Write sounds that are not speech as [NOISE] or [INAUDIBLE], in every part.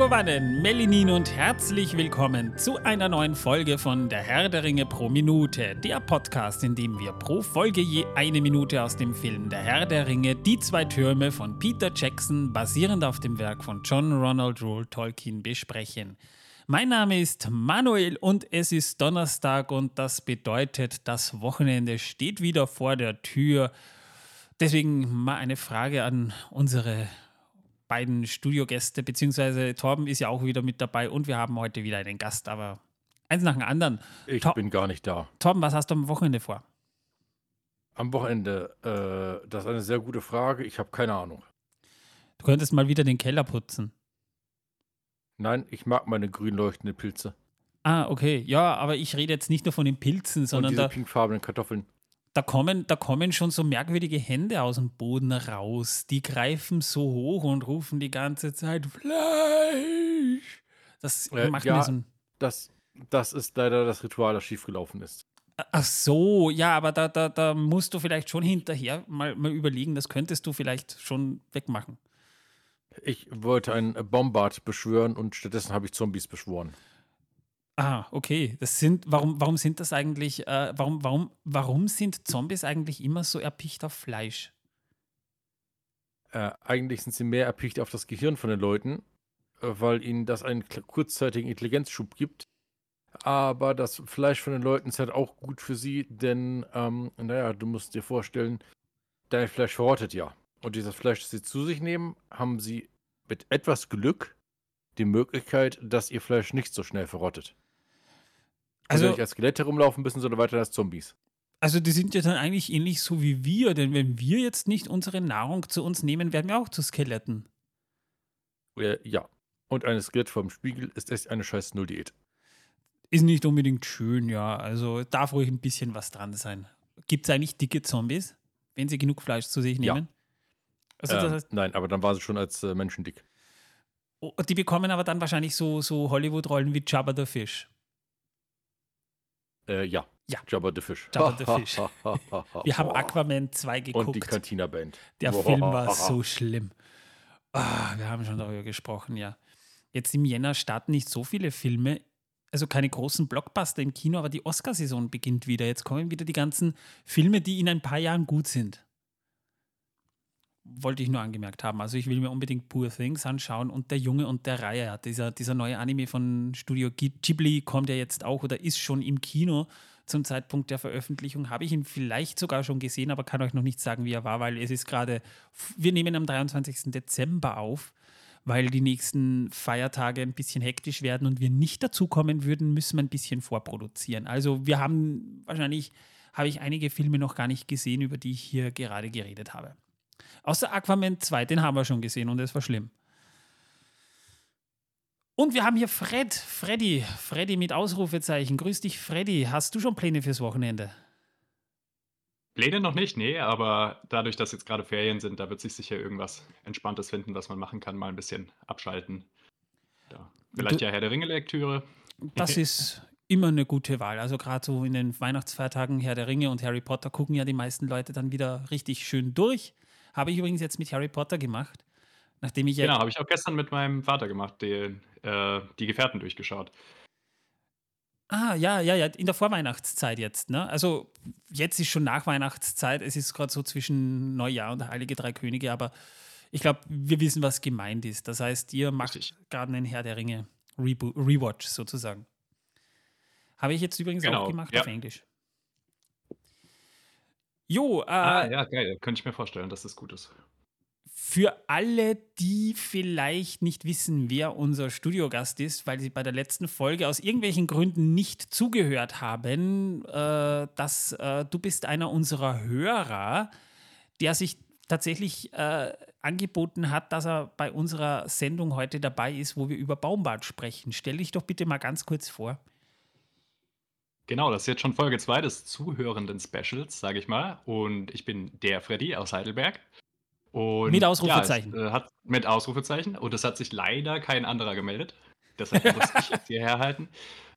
Megowannen, Melinin und herzlich willkommen zu einer neuen Folge von Der Herr der Ringe pro Minute, der Podcast, in dem wir pro Folge je eine Minute aus dem Film Der Herr der Ringe, die zwei Türme von Peter Jackson, basierend auf dem Werk von John Ronald Rule Tolkien, besprechen. Mein Name ist Manuel und es ist Donnerstag und das bedeutet, das Wochenende steht wieder vor der Tür. Deswegen mal eine Frage an unsere beiden Studiogäste, beziehungsweise Torben ist ja auch wieder mit dabei und wir haben heute wieder einen Gast, aber eins nach dem anderen. Ich Tor bin gar nicht da. Torben, was hast du am Wochenende vor? Am Wochenende, äh, das ist eine sehr gute Frage. Ich habe keine Ahnung. Du könntest mal wieder den Keller putzen. Nein, ich mag meine grün leuchtenden Pilze. Ah, okay. Ja, aber ich rede jetzt nicht nur von den Pilzen, sondern Und diese pinkfarbenen Kartoffeln da kommen, da kommen schon so merkwürdige Hände aus dem Boden raus. Die greifen so hoch und rufen die ganze Zeit Fleisch. Das äh, macht ja, mir so ein. Das, das ist leider das Ritual, das schiefgelaufen ist. Ach so, ja, aber da, da, da musst du vielleicht schon hinterher mal, mal überlegen, das könntest du vielleicht schon wegmachen. Ich wollte einen Bombard beschwören und stattdessen habe ich Zombies beschworen. Ah, okay. Das sind, warum, warum sind das eigentlich, äh, warum, warum, warum sind Zombies eigentlich immer so erpicht auf Fleisch? Äh, eigentlich sind sie mehr erpicht auf das Gehirn von den Leuten, äh, weil ihnen das einen kurzzeitigen Intelligenzschub gibt. Aber das Fleisch von den Leuten ist halt auch gut für sie, denn, ähm, naja, du musst dir vorstellen, dein Fleisch verrottet ja. Und dieses Fleisch, das sie zu sich nehmen, haben sie mit etwas Glück die Möglichkeit, dass ihr Fleisch nicht so schnell verrottet. Also, also nicht als Skelette rumlaufen müssen, sondern weiter als Zombies. Also die sind ja dann eigentlich ähnlich so wie wir, denn wenn wir jetzt nicht unsere Nahrung zu uns nehmen, werden wir auch zu Skeletten. Äh, ja. Und eine Skelett vom Spiegel ist echt eine scheiß Null-Diät. Ist nicht unbedingt schön, ja. Also darf ruhig ein bisschen was dran sein. Gibt es eigentlich dicke Zombies, wenn sie genug Fleisch zu sich nehmen? Ja. Also, ähm, das heißt, nein, aber dann waren sie schon als äh, Menschen dick. Oh, die bekommen aber dann wahrscheinlich so, so Hollywood-Rollen wie Jabba the Fish. Äh, ja. Ja. Jabba the Fish. Jabba the [LAUGHS] Fish. Wir haben Aquaman 2 geguckt. Und die Cantina Band. Der Film war so schlimm. Oh, wir haben schon darüber gesprochen, ja. Jetzt im Jänner starten nicht so viele Filme, also keine großen Blockbuster im Kino, aber die Oscarsaison beginnt wieder. Jetzt kommen wieder die ganzen Filme, die in ein paar Jahren gut sind wollte ich nur angemerkt haben. Also ich will mir unbedingt Poor Things anschauen und der Junge und der Reihe. Dieser, dieser neue Anime von Studio Ghibli kommt ja jetzt auch oder ist schon im Kino zum Zeitpunkt der Veröffentlichung. Habe ich ihn vielleicht sogar schon gesehen, aber kann euch noch nicht sagen, wie er war, weil es ist gerade, wir nehmen am 23. Dezember auf, weil die nächsten Feiertage ein bisschen hektisch werden und wir nicht dazu kommen würden, müssen wir ein bisschen vorproduzieren. Also wir haben wahrscheinlich, habe ich einige Filme noch gar nicht gesehen, über die ich hier gerade geredet habe. Außer Aquaman 2, den haben wir schon gesehen und es war schlimm. Und wir haben hier Fred, Freddy, Freddy mit Ausrufezeichen. Grüß dich, Freddy. Hast du schon Pläne fürs Wochenende? Pläne noch nicht, nee, aber dadurch, dass jetzt gerade Ferien sind, da wird sich sicher irgendwas Entspanntes finden, was man machen kann, mal ein bisschen abschalten. Ja. Vielleicht du, ja Herr der Ringe-Lektüre. Das ist immer eine gute Wahl. Also gerade so in den Weihnachtsfeiertagen Herr der Ringe und Harry Potter gucken ja die meisten Leute dann wieder richtig schön durch. Habe ich übrigens jetzt mit Harry Potter gemacht. Nachdem ich genau, habe ich auch gestern mit meinem Vater gemacht, die, äh, die Gefährten durchgeschaut. Ah, ja, ja, ja, in der Vorweihnachtszeit jetzt, ne? Also jetzt ist schon nach Weihnachtszeit, es ist gerade so zwischen Neujahr und Heilige Drei Könige, aber ich glaube, wir wissen, was gemeint ist. Das heißt, ihr macht gerade einen Herr der Ringe Rewatch sozusagen. Habe ich jetzt übrigens genau, auch gemacht ja. auf Englisch. Jo, äh, ah, ja, geil. Könnte ich mir vorstellen, dass das gut ist. Für alle, die vielleicht nicht wissen, wer unser Studiogast ist, weil sie bei der letzten Folge aus irgendwelchen Gründen nicht zugehört haben, äh, dass äh, du bist einer unserer Hörer, der sich tatsächlich äh, angeboten hat, dass er bei unserer Sendung heute dabei ist, wo wir über Baumbad sprechen. Stell dich doch bitte mal ganz kurz vor. Genau, das ist jetzt schon Folge 2 des zuhörenden Specials, sage ich mal. Und ich bin der Freddy aus Heidelberg. Und mit Ausrufezeichen. Ja, es, äh, hat, mit Ausrufezeichen. Und es hat sich leider kein anderer gemeldet. Deshalb muss [LAUGHS] ich jetzt hierher halten.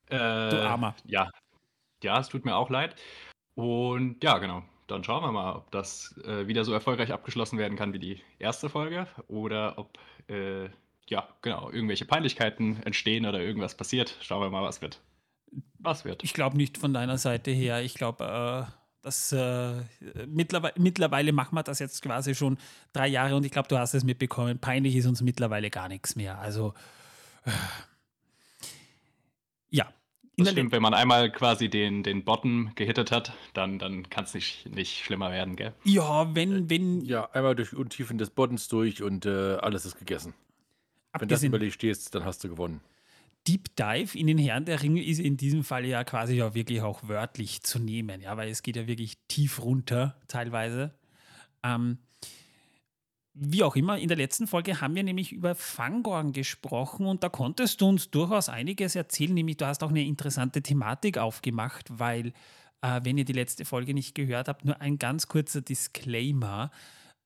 Äh, du Armer. Ja. Ja, es tut mir auch leid. Und ja, genau. Dann schauen wir mal, ob das äh, wieder so erfolgreich abgeschlossen werden kann wie die erste Folge oder ob äh, ja, genau, irgendwelche Peinlichkeiten entstehen oder irgendwas passiert. Schauen wir mal, was wird. Was wird. Ich glaube nicht von deiner Seite her. Ich glaube, äh, dass äh, mittlerweile, mittlerweile machen wir das jetzt quasi schon drei Jahre und ich glaube, du hast es mitbekommen. Peinlich ist uns mittlerweile gar nichts mehr. Also, äh, ja. Das stimmt, wenn man einmal quasi den, den Bottom gehittet hat, dann, dann kann es nicht, nicht schlimmer werden, gell? Ja, wenn, wenn. Ja, einmal durch Untiefen des Bottens durch und äh, alles ist gegessen. Wenn das überlegt stehst, dann hast du gewonnen. Deep Dive in den Herrn der Ringe ist in diesem Fall ja quasi auch wirklich auch wörtlich zu nehmen, ja, weil es geht ja wirklich tief runter teilweise. Ähm, wie auch immer, in der letzten Folge haben wir nämlich über Fangorn gesprochen und da konntest du uns durchaus einiges erzählen, nämlich du hast auch eine interessante Thematik aufgemacht, weil, äh, wenn ihr die letzte Folge nicht gehört habt, nur ein ganz kurzer Disclaimer.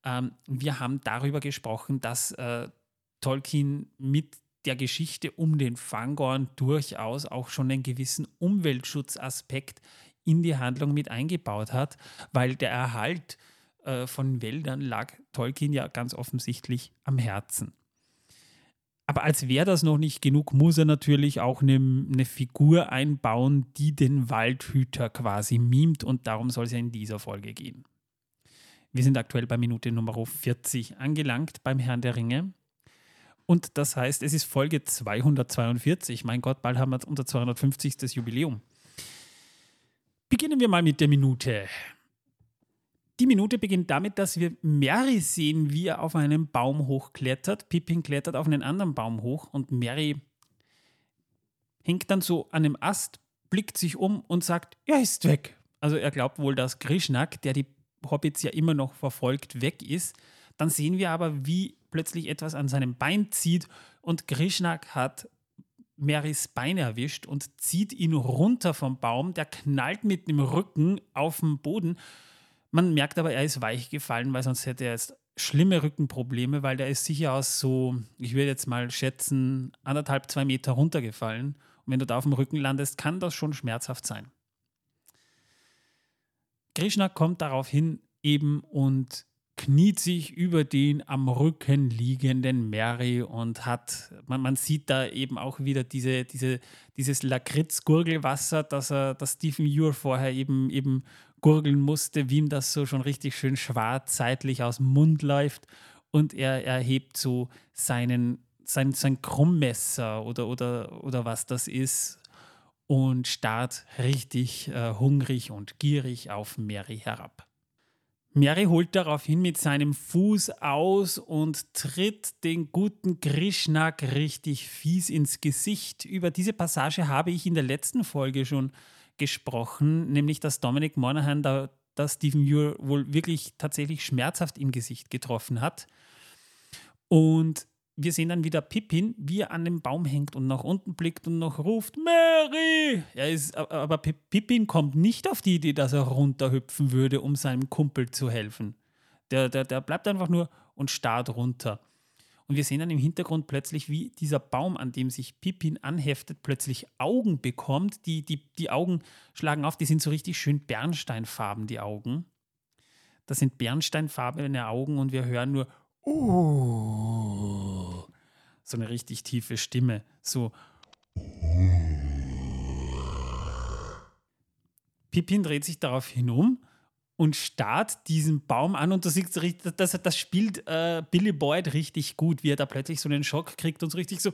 Ähm, wir haben darüber gesprochen, dass äh, Tolkien mit der Geschichte um den Fangorn durchaus auch schon einen gewissen Umweltschutzaspekt in die Handlung mit eingebaut hat, weil der Erhalt äh, von Wäldern lag Tolkien ja ganz offensichtlich am Herzen. Aber als wäre das noch nicht genug, muss er natürlich auch eine, eine, Figur einbauen, die den Waldhüter quasi mimt und darum soll es ja in dieser Folge gehen. Wir sind aktuell bei Minute Nummer 40 angelangt beim Herrn der Ringe und das heißt, es ist Folge 242. Mein Gott, bald haben wir unser 250. Jubiläum. Beginnen wir mal mit der Minute. Die Minute beginnt damit, dass wir Mary sehen, wie er auf einen Baum hochklettert. Pippin klettert auf einen anderen Baum hoch und Mary hängt dann so an einem Ast, blickt sich um und sagt, er ist weg. Also er glaubt wohl, dass Grishnak, der die Hobbits ja immer noch verfolgt, weg ist. Dann sehen wir aber, wie plötzlich etwas an seinem Bein zieht und Krishnak hat Marys Bein erwischt und zieht ihn runter vom Baum. Der knallt mit dem Rücken auf den Boden. Man merkt aber, er ist weich gefallen, weil sonst hätte er jetzt schlimme Rückenprobleme, weil der ist sicher aus so, ich würde jetzt mal schätzen, anderthalb, zwei Meter runtergefallen. Und wenn du da auf dem Rücken landest, kann das schon schmerzhaft sein. Krishna kommt daraufhin eben und kniet sich über den am Rücken liegenden Mary und hat, man, man sieht da eben auch wieder diese, diese, dieses Lakritz-Gurgelwasser, das, das Stephen Ure vorher eben, eben gurgeln musste, wie ihm das so schon richtig schön schwarz seitlich aus dem Mund läuft. Und er, er hebt so seinen, sein, sein Krummmesser oder, oder, oder was das ist und starrt richtig äh, hungrig und gierig auf Mary herab. Mary holt daraufhin mit seinem Fuß aus und tritt den guten Krishnak richtig fies ins Gesicht. Über diese Passage habe ich in der letzten Folge schon gesprochen, nämlich dass Dominic Monaghan da, da Stephen Muir wohl wirklich tatsächlich schmerzhaft im Gesicht getroffen hat. Und wir sehen dann wieder Pippin, wie er an dem Baum hängt und nach unten blickt und noch ruft, Mary! Er ist, aber Pippin kommt nicht auf die Idee, dass er runterhüpfen würde, um seinem Kumpel zu helfen. Der, der, der bleibt einfach nur und starrt runter. Und wir sehen dann im Hintergrund plötzlich, wie dieser Baum, an dem sich Pippin anheftet, plötzlich Augen bekommt. Die, die, die Augen schlagen auf, die sind so richtig schön bernsteinfarben, die Augen. Das sind bernsteinfarbene Augen und wir hören nur Oh. So eine richtig tiefe Stimme. So. Pippin dreht sich daraufhin um und starrt diesen Baum an und du siehst, das, das spielt äh, Billy Boyd richtig gut, wie er da plötzlich so einen Schock kriegt und so richtig so.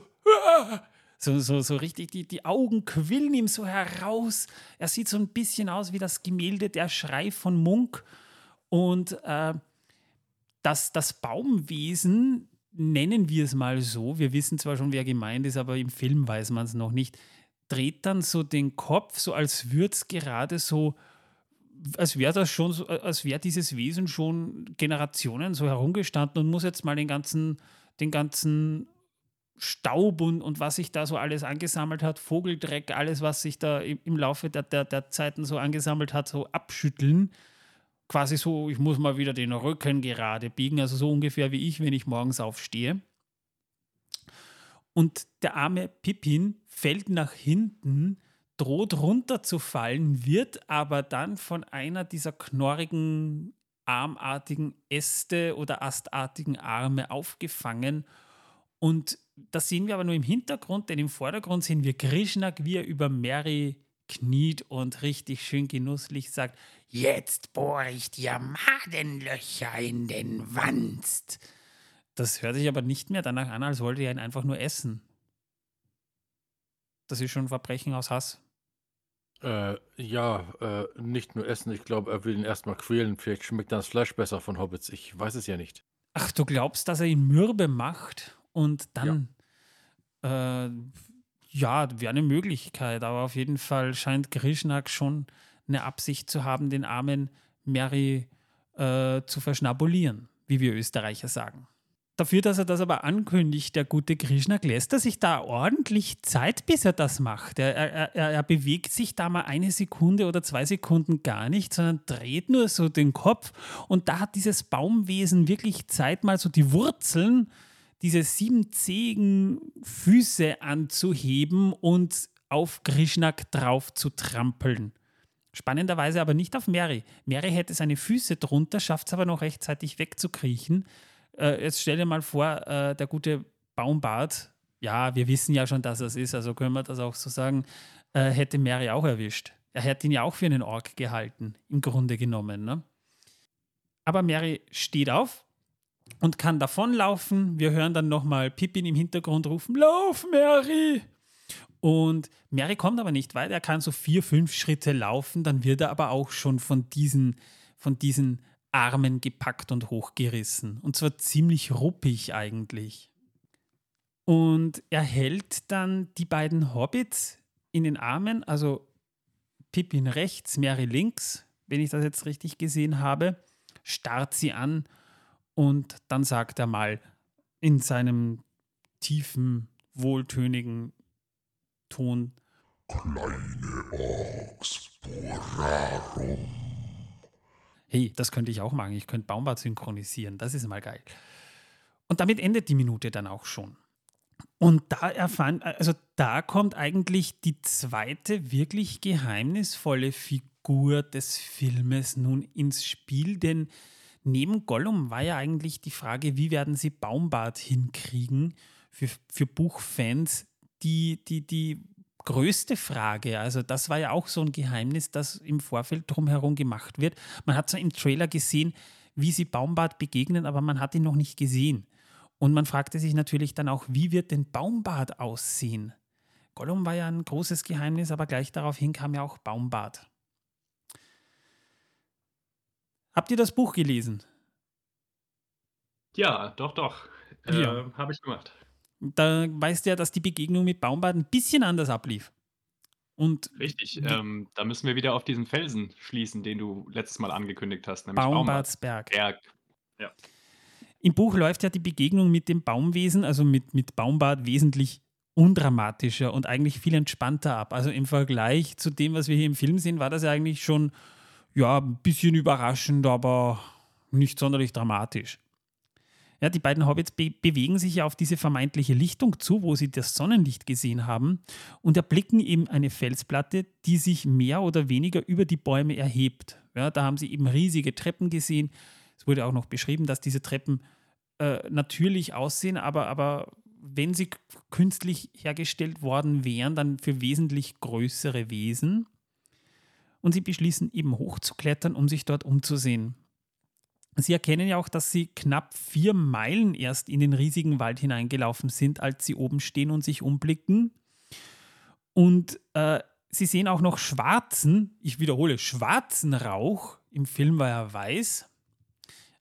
So, so, so richtig, die, die Augen quillen ihm so heraus. Er sieht so ein bisschen aus wie das Gemälde Der Schrei von Munk. Und äh, dass das Baumwesen, nennen wir es mal so, wir wissen zwar schon, wer gemeint ist, aber im Film weiß man es noch nicht, dreht dann so den Kopf, so als würde es gerade so, als wäre das schon, als wäre dieses Wesen schon Generationen so herumgestanden und muss jetzt mal den ganzen, den ganzen Staub und, und was sich da so alles angesammelt hat, Vogeldreck, alles, was sich da im, im Laufe der, der, der Zeiten so angesammelt hat, so abschütteln quasi so, ich muss mal wieder den Rücken gerade biegen, also so ungefähr wie ich, wenn ich morgens aufstehe. Und der arme Pippin fällt nach hinten, droht runterzufallen, wird aber dann von einer dieser knorrigen, armartigen Äste oder astartigen Arme aufgefangen und das sehen wir aber nur im Hintergrund, denn im Vordergrund sehen wir Krishnak, wie er über Mary kniet und richtig schön genusslich sagt, jetzt bohre ich dir Madenlöcher in den Wanst. Das hört sich aber nicht mehr danach an, als wollte er ihn einfach nur essen. Das ist schon ein Verbrechen aus Hass. Äh, ja, äh, nicht nur essen, ich glaube, er will ihn erstmal quälen. Vielleicht schmeckt dann das Fleisch besser von Hobbits. Ich weiß es ja nicht. Ach, du glaubst, dass er ihn mürbe macht und dann. Ja, äh, ja wäre eine Möglichkeit, aber auf jeden Fall scheint Grishnak schon eine Absicht zu haben, den armen Mary äh, zu verschnabulieren, wie wir Österreicher sagen. Dafür, dass er das aber ankündigt, der gute Krishna, lässt er sich da ordentlich Zeit, bis er das macht. Er, er, er, er, bewegt sich da mal eine Sekunde oder zwei Sekunden gar nicht, sondern dreht nur so den Kopf. Und da hat dieses Baumwesen wirklich Zeit, mal so die Wurzeln, diese siebenzähigen Füße anzuheben und auf Krishnak drauf zu trampeln. Spannenderweise aber nicht auf Mary. Mary hätte seine Füße drunter, schafft es aber noch rechtzeitig wegzukriechen. Äh, jetzt stell dir mal vor, äh, der gute Baumbart, ja, wir wissen ja schon, dass es ist, also können wir das auch so sagen, äh, hätte Mary auch erwischt. Er hätte ihn ja auch für einen Ork gehalten, im Grunde genommen. Ne? Aber Mary steht auf und kann davonlaufen. Wir hören dann nochmal Pippin im Hintergrund rufen: Lauf, Mary! Und Mary kommt aber nicht weit. Er kann so vier, fünf Schritte laufen. Dann wird er aber auch schon von diesen, von diesen Armen gepackt und hochgerissen. Und zwar ziemlich ruppig eigentlich. Und er hält dann die beiden Hobbits in den Armen, also Pippin rechts, Mary links, wenn ich das jetzt richtig gesehen habe, starrt sie an und dann sagt er mal in seinem tiefen, wohltönigen Ton: Kleine Orks, Borarum hey, das könnte ich auch machen. Ich könnte Baumbart synchronisieren. Das ist mal geil. Und damit endet die Minute dann auch schon. Und da erfahren, also da kommt eigentlich die zweite wirklich geheimnisvolle Figur des Filmes nun ins Spiel, denn neben Gollum war ja eigentlich die Frage, wie werden sie Baumbart hinkriegen für, für Buchfans, die, die, die größte Frage. Also das war ja auch so ein Geheimnis, das im Vorfeld drumherum gemacht wird. Man hat zwar im Trailer gesehen, wie sie Baumbart begegnen, aber man hat ihn noch nicht gesehen. Und man fragte sich natürlich dann auch, wie wird denn Baumbart aussehen? Gollum war ja ein großes Geheimnis, aber gleich daraufhin kam ja auch Baumbart. Habt ihr das Buch gelesen? Ja, doch, doch. Äh, ja. Habe ich gemacht da weißt du ja, dass die Begegnung mit Baumbart ein bisschen anders ablief. Und Richtig, ähm, da müssen wir wieder auf diesen Felsen schließen, den du letztes Mal angekündigt hast, nämlich Baumbartsberg. Berg. Ja. Im Buch läuft ja die Begegnung mit dem Baumwesen, also mit, mit Baumbart, wesentlich undramatischer und eigentlich viel entspannter ab. Also im Vergleich zu dem, was wir hier im Film sehen, war das ja eigentlich schon ja, ein bisschen überraschend, aber nicht sonderlich dramatisch. Ja, die beiden Hobbits be bewegen sich ja auf diese vermeintliche Lichtung zu, wo sie das Sonnenlicht gesehen haben und erblicken eben eine Felsplatte, die sich mehr oder weniger über die Bäume erhebt. Ja, da haben sie eben riesige Treppen gesehen. Es wurde auch noch beschrieben, dass diese Treppen äh, natürlich aussehen, aber, aber wenn sie künstlich hergestellt worden wären, dann für wesentlich größere Wesen. Und sie beschließen eben hochzuklettern, um sich dort umzusehen. Sie erkennen ja auch, dass sie knapp vier Meilen erst in den riesigen Wald hineingelaufen sind, als sie oben stehen und sich umblicken. Und äh, sie sehen auch noch schwarzen, ich wiederhole, schwarzen Rauch. Im Film war er weiß.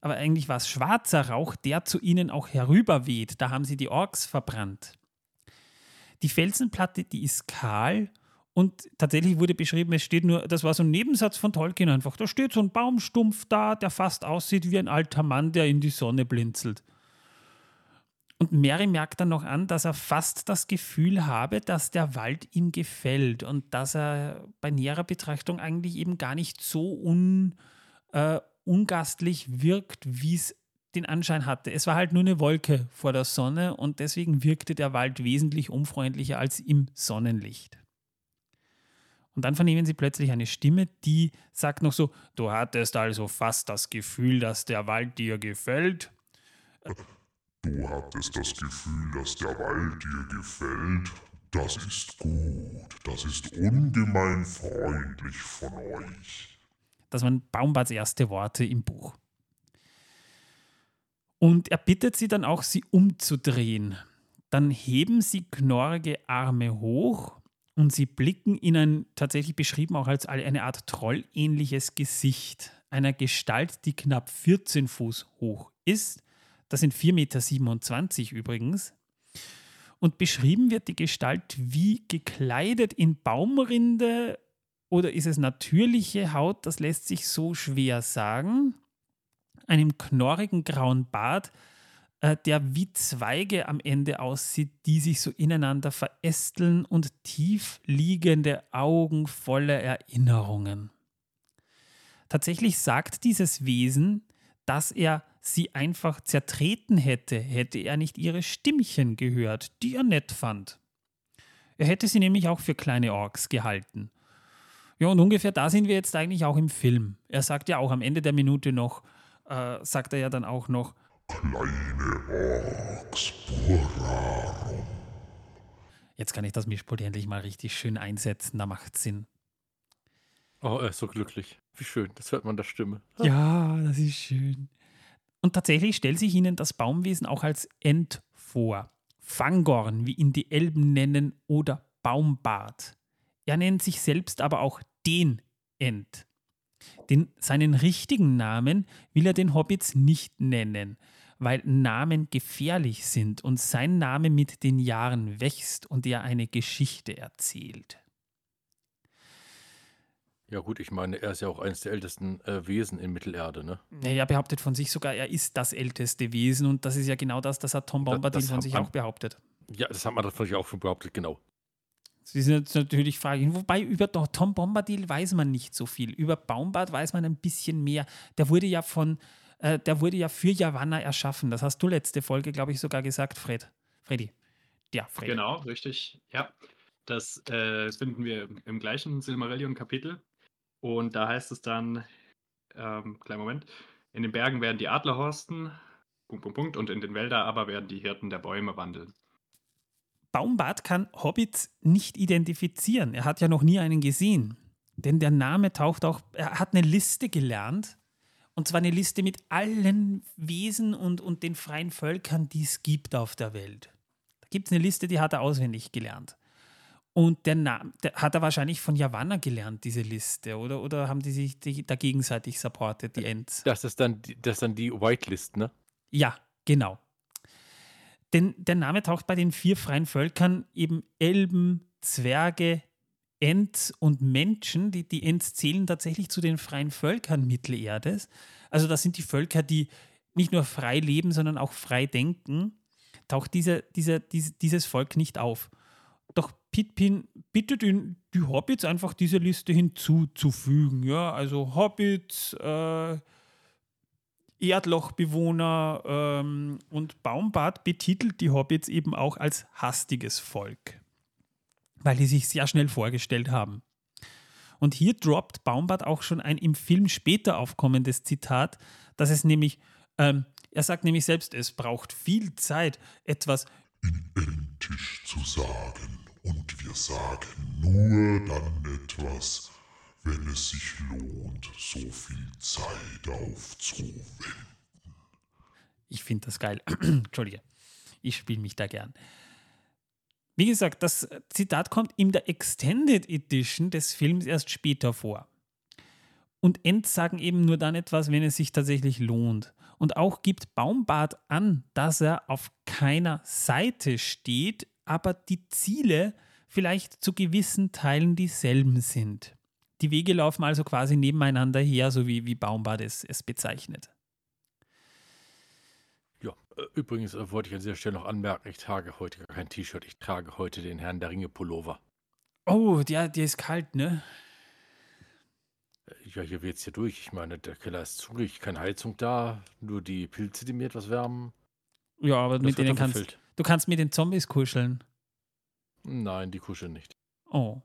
Aber eigentlich war es schwarzer Rauch, der zu ihnen auch herüberweht. Da haben sie die Orks verbrannt. Die Felsenplatte, die ist kahl und tatsächlich wurde beschrieben, es steht nur, das war so ein Nebensatz von Tolkien einfach. Da steht so ein Baumstumpf da, der fast aussieht wie ein alter Mann, der in die Sonne blinzelt. Und Mary merkt dann noch an, dass er fast das Gefühl habe, dass der Wald ihm gefällt und dass er bei näherer Betrachtung eigentlich eben gar nicht so un, äh, ungastlich wirkt, wie es den Anschein hatte. Es war halt nur eine Wolke vor der Sonne und deswegen wirkte der Wald wesentlich unfreundlicher als im Sonnenlicht. Und dann vernehmen sie plötzlich eine Stimme, die sagt noch so, du hattest also fast das Gefühl, dass der Wald dir gefällt. Du hattest das Gefühl, dass der Wald dir gefällt. Das ist gut. Das ist ungemein freundlich von euch. Das waren Baumbarts erste Worte im Buch. Und er bittet sie dann auch, sie umzudrehen. Dann heben sie knorrige Arme hoch und sie blicken in ein, tatsächlich beschrieben auch als eine Art trollähnliches Gesicht einer Gestalt, die knapp 14 Fuß hoch ist das sind 4,27 Meter übrigens. Und beschrieben wird die Gestalt wie gekleidet in Baumrinde oder ist es natürliche Haut? Das lässt sich so schwer sagen. Einem knorrigen grauen Bart, der wie Zweige am Ende aussieht, die sich so ineinander verästeln und tief liegende Augen voller Erinnerungen. Tatsächlich sagt dieses Wesen, dass er sie einfach zertreten hätte, hätte er nicht ihre Stimmchen gehört, die er nett fand. Er hätte sie nämlich auch für kleine Orks gehalten. Ja, und ungefähr da sind wir jetzt eigentlich auch im Film. Er sagt ja auch am Ende der Minute noch, äh, sagt er ja dann auch noch, Kleine Orks, Burarum. Jetzt kann ich das Mischpult endlich mal richtig schön einsetzen, da macht Sinn. Oh, er ist so glücklich. Wie schön, das hört man der Stimme. Ja, das ist schön. Und tatsächlich stellt sich ihnen das Baumwesen auch als Ent vor. Fangorn, wie ihn die Elben nennen, oder Baumbart. Er nennt sich selbst aber auch den Ent. Den, seinen richtigen Namen will er den Hobbits nicht nennen, weil Namen gefährlich sind und sein Name mit den Jahren wächst und er eine Geschichte erzählt. Ja gut, ich meine, er ist ja auch eines der ältesten äh, Wesen in Mittelerde, ne? Er behauptet von sich sogar, er ist das älteste Wesen und das ist ja genau das, das hat Tom Bombadil von sich auch behauptet. Ja, das hat man von sich auch schon behauptet, genau. Sie sind jetzt natürlich Fragen. Wobei über Tom Bombadil weiß man nicht so viel. Über Baumbart weiß man ein bisschen mehr. Der wurde ja von, äh, der wurde ja für Javanna erschaffen. Das hast du letzte Folge, glaube ich, sogar gesagt, Fred. Freddy. Ja, Fred. Genau, richtig. Ja. Das äh, finden wir im gleichen Silmarillion-Kapitel. Und da heißt es dann, ähm, kleinen Moment, in den Bergen werden die Adler horsten, Punkt, Punkt, Punkt, und in den Wäldern aber werden die Hirten der Bäume wandeln. Baumbart kann Hobbits nicht identifizieren. Er hat ja noch nie einen gesehen. Denn der Name taucht auch, er hat eine Liste gelernt. Und zwar eine Liste mit allen Wesen und, und den freien Völkern, die es gibt auf der Welt. Da gibt es eine Liste, die hat er auswendig gelernt. Und der Name, der hat er wahrscheinlich von Javanna gelernt, diese Liste, oder? Oder haben die sich die, da gegenseitig supportet, die Ents? Das ist dann, das ist dann die Whitelist, ne? Ja, genau. Denn der Name taucht bei den vier freien Völkern eben Elben, Zwerge, Ents und Menschen. Die, die Ents zählen tatsächlich zu den freien Völkern Mittelerdes. Also das sind die Völker, die nicht nur frei leben, sondern auch frei denken. Taucht diese, diese, diese, dieses Volk nicht auf. Doch Pitpin bittet ihn, die Hobbits einfach diese Liste hinzuzufügen. Ja, also Hobbits, äh, Erdlochbewohner ähm, und Baumbart betitelt die Hobbits eben auch als hastiges Volk, weil die sich sehr schnell vorgestellt haben. Und hier droppt Baumbart auch schon ein im Film später aufkommendes Zitat, dass es nämlich, ähm, er sagt nämlich selbst, es braucht viel Zeit, etwas in Elentisch zu sagen. Und wir sagen nur dann etwas, wenn es sich lohnt, so viel Zeit aufzuwenden. Ich finde das geil. [CLEARS THROAT] Entschuldige. Ich spiele mich da gern. Wie gesagt, das Zitat kommt in der Extended Edition des Films erst später vor. Und Ents sagen eben nur dann etwas, wenn es sich tatsächlich lohnt. Und auch gibt Baumbart an, dass er auf keiner Seite steht, aber die Ziele vielleicht zu gewissen Teilen dieselben sind. Die Wege laufen also quasi nebeneinander her, so wie, wie Baumbart es, es bezeichnet. Äh, übrigens äh, wollte ich an dieser Stelle noch anmerken, ich trage heute gar kein T-Shirt, ich trage heute den Herrn der Ringe Pullover. Oh, der, der ist kalt, ne? Äh, ja, hier wird es hier durch. Ich meine, der Keller ist zugänglich, keine Heizung da, nur die Pilze, die mir etwas wärmen. Ja, aber das mit denen kannst du kannst mit den Zombies kuscheln. Nein, die kuscheln nicht. Oh.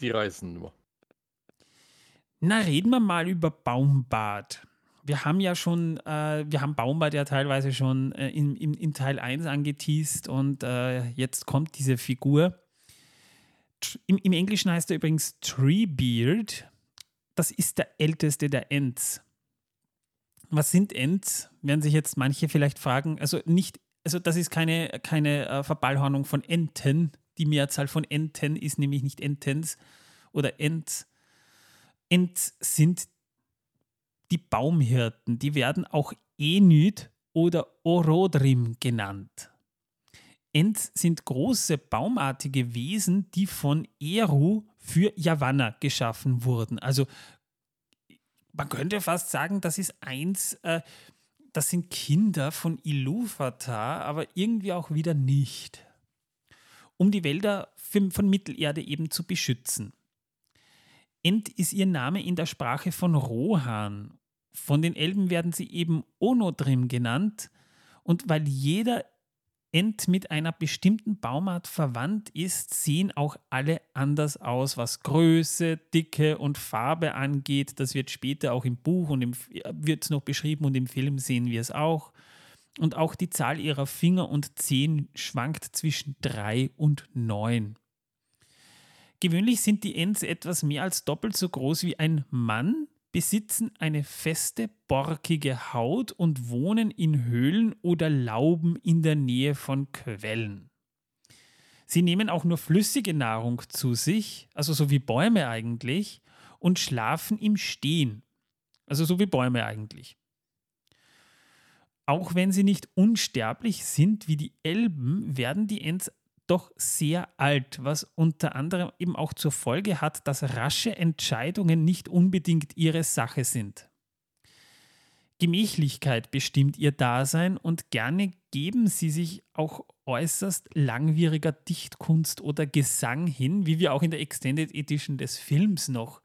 Die reißen nur. Na, reden wir mal über Baumbad. Wir haben ja schon, äh, wir haben Baumbart ja teilweise schon äh, in, in, in, Teil 1 angeteased und äh, jetzt kommt diese Figur. Im, Im, Englischen heißt er übrigens Treebeard. Das ist der älteste der Ents. Was sind Ents? Werden sich jetzt manche vielleicht fragen. Also nicht, also das ist keine, keine äh, Verballhornung von Enten. Die Mehrzahl von Enten ist nämlich nicht Entens oder Ents. Ents sind die Baumhirten, die werden auch Enyd oder Orodrim genannt. Ents sind große baumartige Wesen, die von Eru für Yavanna geschaffen wurden. Also man könnte fast sagen, das ist eins, äh, das sind Kinder von Iluvatar, aber irgendwie auch wieder nicht. Um die Wälder von Mittelerde eben zu beschützen. Ent ist ihr Name in der Sprache von Rohan von den Elben werden sie eben Onodrim genannt. Und weil jeder Ent mit einer bestimmten Baumart verwandt ist, sehen auch alle anders aus, was Größe, Dicke und Farbe angeht. Das wird später auch im Buch und im, wird es noch beschrieben und im Film sehen wir es auch. Und auch die Zahl ihrer Finger und Zehen schwankt zwischen drei und neun. Gewöhnlich sind die Ents etwas mehr als doppelt so groß wie ein Mann, besitzen eine feste, borkige Haut und wohnen in Höhlen oder Lauben in der Nähe von Quellen. Sie nehmen auch nur flüssige Nahrung zu sich, also so wie Bäume eigentlich, und schlafen im Stehen, also so wie Bäume eigentlich. Auch wenn sie nicht unsterblich sind wie die Elben, werden die Ents doch sehr alt, was unter anderem eben auch zur Folge hat, dass rasche Entscheidungen nicht unbedingt ihre Sache sind. Gemächlichkeit bestimmt ihr Dasein und gerne geben sie sich auch äußerst langwieriger Dichtkunst oder Gesang hin, wie wir auch in der Extended Edition des Films noch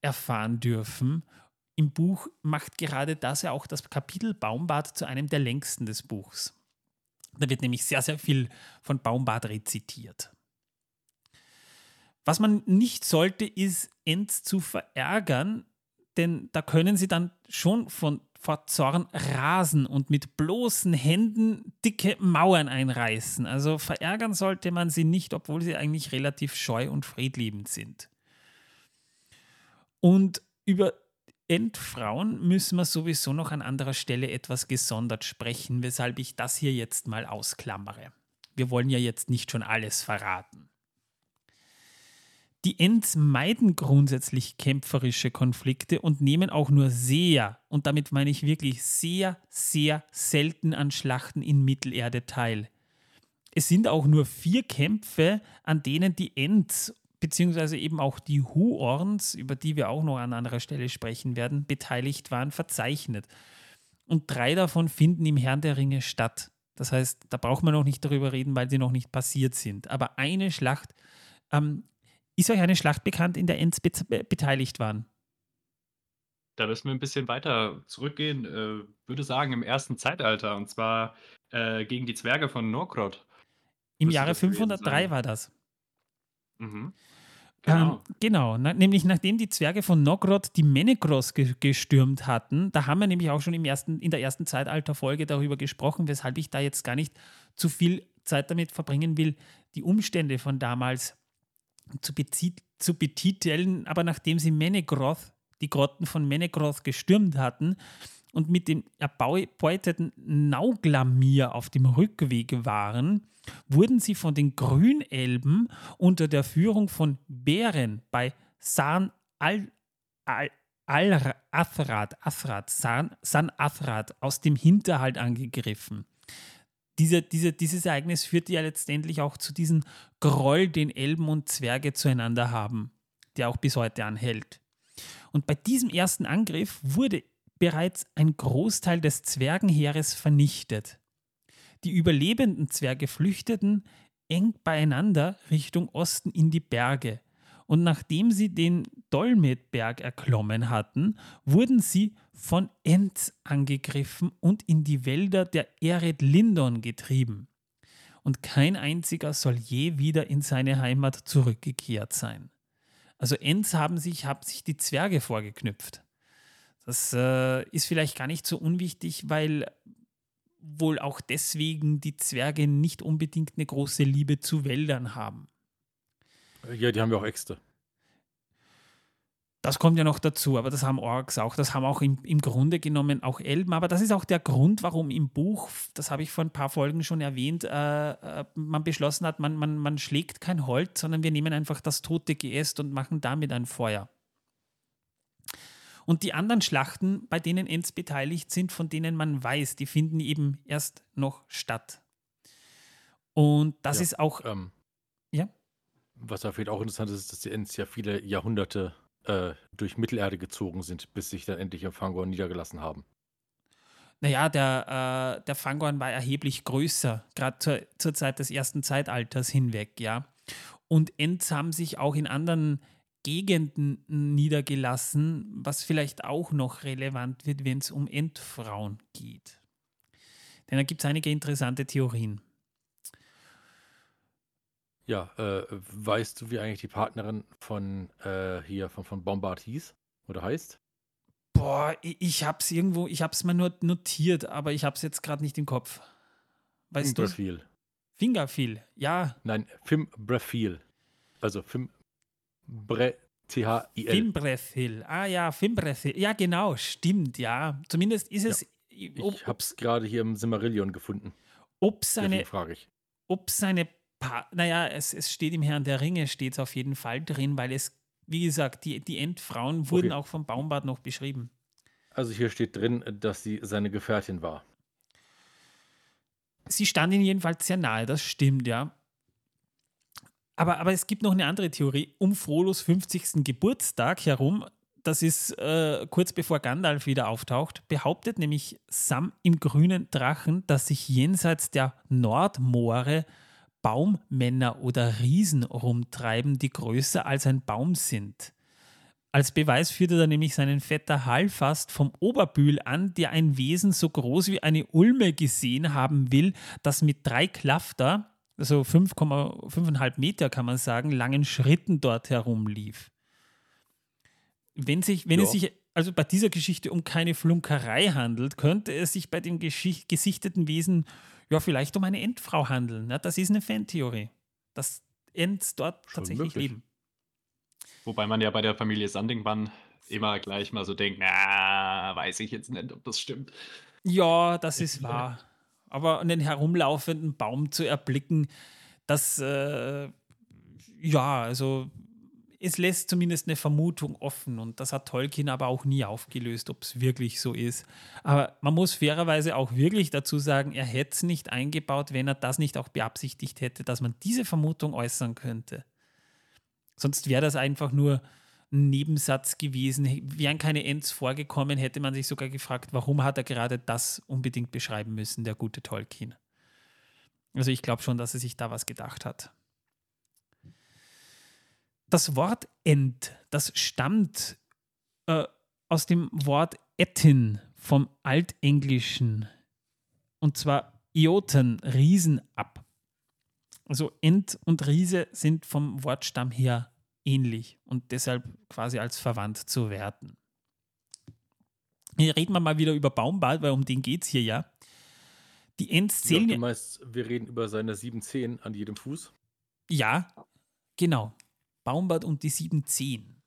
erfahren dürfen. Im Buch macht gerade das ja auch das Kapitel Baumbart zu einem der längsten des Buchs. Da wird nämlich sehr, sehr viel von Baumbart rezitiert. Was man nicht sollte, ist Ents zu verärgern, denn da können sie dann schon von, vor Zorn rasen und mit bloßen Händen dicke Mauern einreißen. Also verärgern sollte man sie nicht, obwohl sie eigentlich relativ scheu und friedliebend sind. Und über Endfrauen müssen wir sowieso noch an anderer Stelle etwas gesondert sprechen, weshalb ich das hier jetzt mal ausklammere. Wir wollen ja jetzt nicht schon alles verraten. Die Ents meiden grundsätzlich kämpferische Konflikte und nehmen auch nur sehr, und damit meine ich wirklich sehr, sehr selten an Schlachten in Mittelerde teil. Es sind auch nur vier Kämpfe, an denen die Ents beziehungsweise eben auch die Huorns, über die wir auch noch an anderer Stelle sprechen werden, beteiligt waren, verzeichnet. Und drei davon finden im Herrn der Ringe statt. Das heißt, da braucht man noch nicht darüber reden, weil sie noch nicht passiert sind. Aber eine Schlacht, ähm, ist euch eine Schlacht bekannt, in der Ents be beteiligt waren? Da müssen wir ein bisschen weiter zurückgehen, äh, würde sagen im ersten Zeitalter, und zwar äh, gegen die Zwerge von Norkrod. Im Jahre 503 war das. Mhm. Genau. Ähm, genau, na, nämlich nachdem die Zwerge von Nogrod die Menekros ge gestürmt hatten, da haben wir nämlich auch schon im ersten, in der ersten Zeitalterfolge darüber gesprochen, weshalb ich da jetzt gar nicht zu viel Zeit damit verbringen will, die Umstände von damals zu, zu betiteln. Aber nachdem sie Menegroth, die Grotten von Menegroth gestürmt hatten und mit dem erbeuteten Nauglamir auf dem Rückweg waren, wurden sie von den Grünelben unter der Führung von Bären bei San al, al, al Athrat, Athrat, San, San Athrat aus dem Hinterhalt angegriffen. Diese, diese, dieses Ereignis führte ja letztendlich auch zu diesem Groll, den Elben und Zwerge zueinander haben, der auch bis heute anhält. Und bei diesem ersten Angriff wurde bereits ein Großteil des Zwergenheeres vernichtet. Die überlebenden Zwerge flüchteten eng beieinander Richtung Osten in die Berge. Und nachdem sie den Dolmetberg erklommen hatten, wurden sie von Ents angegriffen und in die Wälder der Ered Lindon getrieben. Und kein einziger soll je wieder in seine Heimat zurückgekehrt sein. Also Ents haben sich, haben sich die Zwerge vorgeknüpft. Das äh, ist vielleicht gar nicht so unwichtig, weil wohl auch deswegen die Zwerge nicht unbedingt eine große Liebe zu Wäldern haben. Ja, die haben ja auch Äxte. Das kommt ja noch dazu, aber das haben Orks auch. Das haben auch im, im Grunde genommen auch Elben. Aber das ist auch der Grund, warum im Buch, das habe ich vor ein paar Folgen schon erwähnt, äh, äh, man beschlossen hat, man, man, man schlägt kein Holz, sondern wir nehmen einfach das tote Geäst und machen damit ein Feuer. Und die anderen Schlachten, bei denen Ents beteiligt sind, von denen man weiß, die finden eben erst noch statt. Und das Ja, ist auch, Ähm, ja, was da vielleicht auch interessant ist, ist, dass die Ents ja viele Jahrhunderte äh, durch Mittelerde gezogen sind, bis sich dann endlich im Fangorn niedergelassen haben. naja, der, äh, der Fangorn war erheblich größer, gerade zur, zur Zeit des ersten Zeitalters hinweg, ja. Und Ents haben sich auch in anderen Gegenden niedergelassen, was vielleicht auch noch relevant wird, wenn es um Entfrauen geht. Denn da gibt es einige interessante Theorien. Ja, äh, weißt du, wie eigentlich die Partnerin von äh, hier von, von Bombard hieß oder heißt? Boah, ich, hab's irgendwo, ich hab's mir nur notiert, aber ich hab's jetzt gerade nicht im Kopf. Weißt du? Imbrafil. Fingerfil, ja. Nein, Fim Brefil. Also Fim Bre T-H-I-L. Fimbrethil. Ah ja, Fimbrethil. Ja, genau, stimmt, ja. Zumindest ist es, ob, Ich hab's gerade hier im Simmerillion gefunden. ob seine, frage ich. ob seine, pa naja, es, es steht im Herrn der Ringe, steht es auf jeden Fall drin, weil es, wie gesagt, die, die Endfrauen wurden Okay. auch vom Baumbart noch beschrieben. Also hier steht drin, dass sie seine Gefährtin war. Sie stand ihnen jedenfalls sehr nahe, das stimmt, ja. Aber, aber es gibt noch eine andere Theorie. Um Frolos 50. Geburtstag herum, das ist äh, kurz bevor Gandalf wieder auftaucht, behauptet nämlich Sam im grünen Drachen, dass sich jenseits der Nordmoore Baummänner oder Riesen rumtreiben, die größer als ein Baum sind. Als Beweis führte er nämlich seinen Vetter Halfast vom Oberbühl an, der ein Wesen so groß wie eine Ulme gesehen haben will, das mit drei Klafter, also 5,5 Meter kann man sagen, langen Schritten dort herumlief. Wenn, sich, wenn es Ja. sich also bei dieser Geschichte um keine Flunkerei handelt, könnte es sich bei dem gesichteten Wesen ja vielleicht um eine Endfrau handeln. Ne? Das ist eine Fantheorie, dass Ents dort Schon tatsächlich möglich. leben. Wobei man ja bei der Familie Sandingbann immer gleich mal so denkt, na, weiß ich jetzt nicht, ob das stimmt. Ja, das ist wahr. Aber einen herumlaufenden Baum zu erblicken, das, äh, ja, also es lässt zumindest eine Vermutung offen und das hat Tolkien aber auch nie aufgelöst, ob es wirklich so ist. Aber man muss fairerweise auch wirklich dazu sagen, er hätte es nicht eingebaut, wenn er das nicht auch beabsichtigt hätte, dass man diese Vermutung äußern könnte. Sonst wäre das einfach nur Nebensatz gewesen. Wären keine Ents vorgekommen, hätte man sich sogar gefragt, warum hat er gerade das unbedingt beschreiben müssen, der gute Tolkien. Also ich glaube schon, dass er sich da was gedacht hat. Das Wort Ent, das stammt äh, aus dem Wort Ettin vom Altenglischen. Und zwar Ioten, Riesen ab. Also Ent und Riese sind vom Wortstamm her ähnlich und deshalb quasi als verwandt zu werten. Hier reden wir mal wieder über Baumbart, weil um den geht es hier ja. Die zählen du meinst, wir reden über seine sieben Zehen an jedem Fuß? Ja, genau. Baumbart und die sieben Zehen.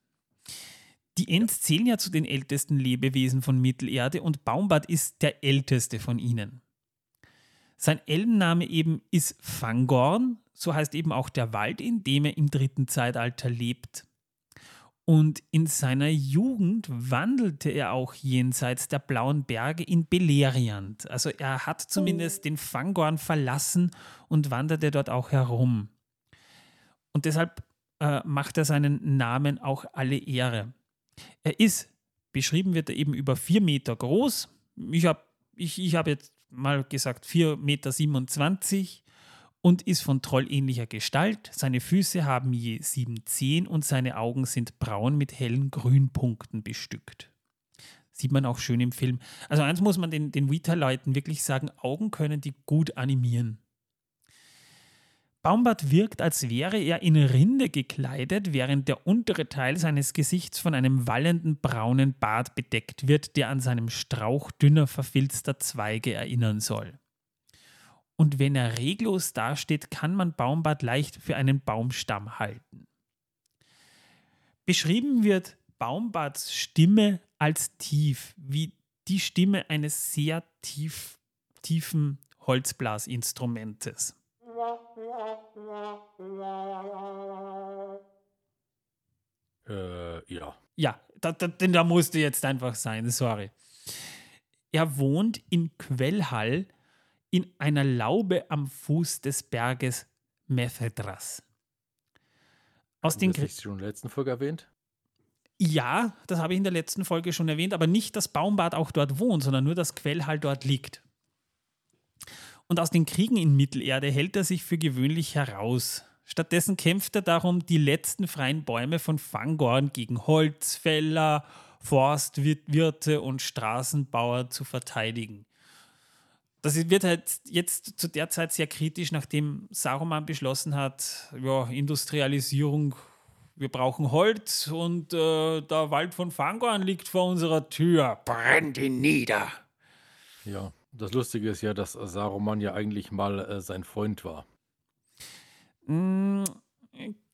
Die Ents zählen ja zu den ältesten Lebewesen von Mittelerde und Baumbart ist der älteste von ihnen. Sein Elbenname eben ist Fangorn, so heißt eben auch der Wald, in dem er im dritten Zeitalter lebt. Und in seiner Jugend wandelte er auch jenseits der blauen Berge in Beleriand. Also er hat zumindest den Fangorn verlassen und wanderte dort auch herum. Und deshalb äh, macht er seinen Namen auch alle Ehre. Er ist, beschrieben wird er eben über vier Meter groß. Ich habe ich, ich hab jetzt mal gesagt 4,27 Meter und ist von trollähnlicher Gestalt. Seine Füße haben je sieben Zehen und seine Augen sind braun mit hellen Grünpunkten bestückt. Sieht man auch schön im Film. Also eins muss man den, den Weta-Leuten wirklich sagen, Augen können die gut animieren. Baumbart wirkt, als wäre er in Rinde gekleidet, während der untere Teil seines Gesichts von einem wallenden braunen Bart bedeckt wird, der an seinem Strauch dünner verfilzter Zweige erinnern soll. Und wenn er reglos dasteht, kann man Baumbart leicht für einen Baumstamm halten. Beschrieben wird Baumbarts Stimme als tief, wie die Stimme eines sehr tief, tiefen Holzblasinstrumentes. Äh, ja. Ja, da, da, denn da musste jetzt einfach sein, sorry. Er wohnt in Quellhall in einer Laube am Fuß des Berges Methedras. Aus den Hast du schon in der letzten Folge erwähnt? Ja, das habe ich in der letzten Folge schon erwähnt, aber nicht, dass Baumbart auch dort wohnt, sondern nur, dass Quellhall dort liegt. Und aus den Kriegen in Mittelerde hält er sich für gewöhnlich heraus. Stattdessen kämpft er darum, die letzten freien Bäume von Fangorn gegen Holzfäller, Forstwirte und Straßenbauer zu verteidigen. Das wird halt jetzt zu der Zeit sehr kritisch, nachdem Saruman beschlossen hat, ja, Industrialisierung, wir brauchen Holz und äh, der Wald von Fangorn liegt vor unserer Tür. Brennt ihn nieder. Ja, das Lustige ist ja, dass Saruman ja eigentlich mal äh, sein Freund war. Mm,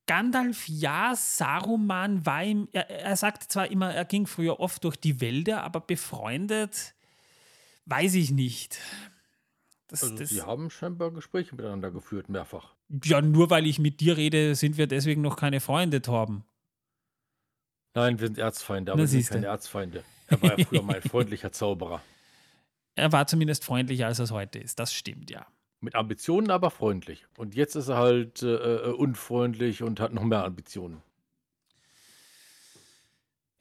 Gandalf, ja, Saruman war ihm, er, er sagt zwar immer, er ging früher oft durch die Wälder, aber befreundet, weiß ich nicht. Das, also, das, die haben scheinbar Gespräche miteinander geführt, mehrfach. Ja, nur weil ich mit dir rede, sind wir deswegen noch keine Freunde, Torben. Nein, wir sind Erzfeinde, aber wir sind keine Erzfeinde. Er war ja früher mal ein [LAUGHS] freundlicher Zauberer. Er war zumindest freundlicher, als er es heute ist. Das stimmt, ja. Mit Ambitionen, aber freundlich. Und jetzt ist er halt äh, äh unfreundlich und hat noch mehr Ambitionen.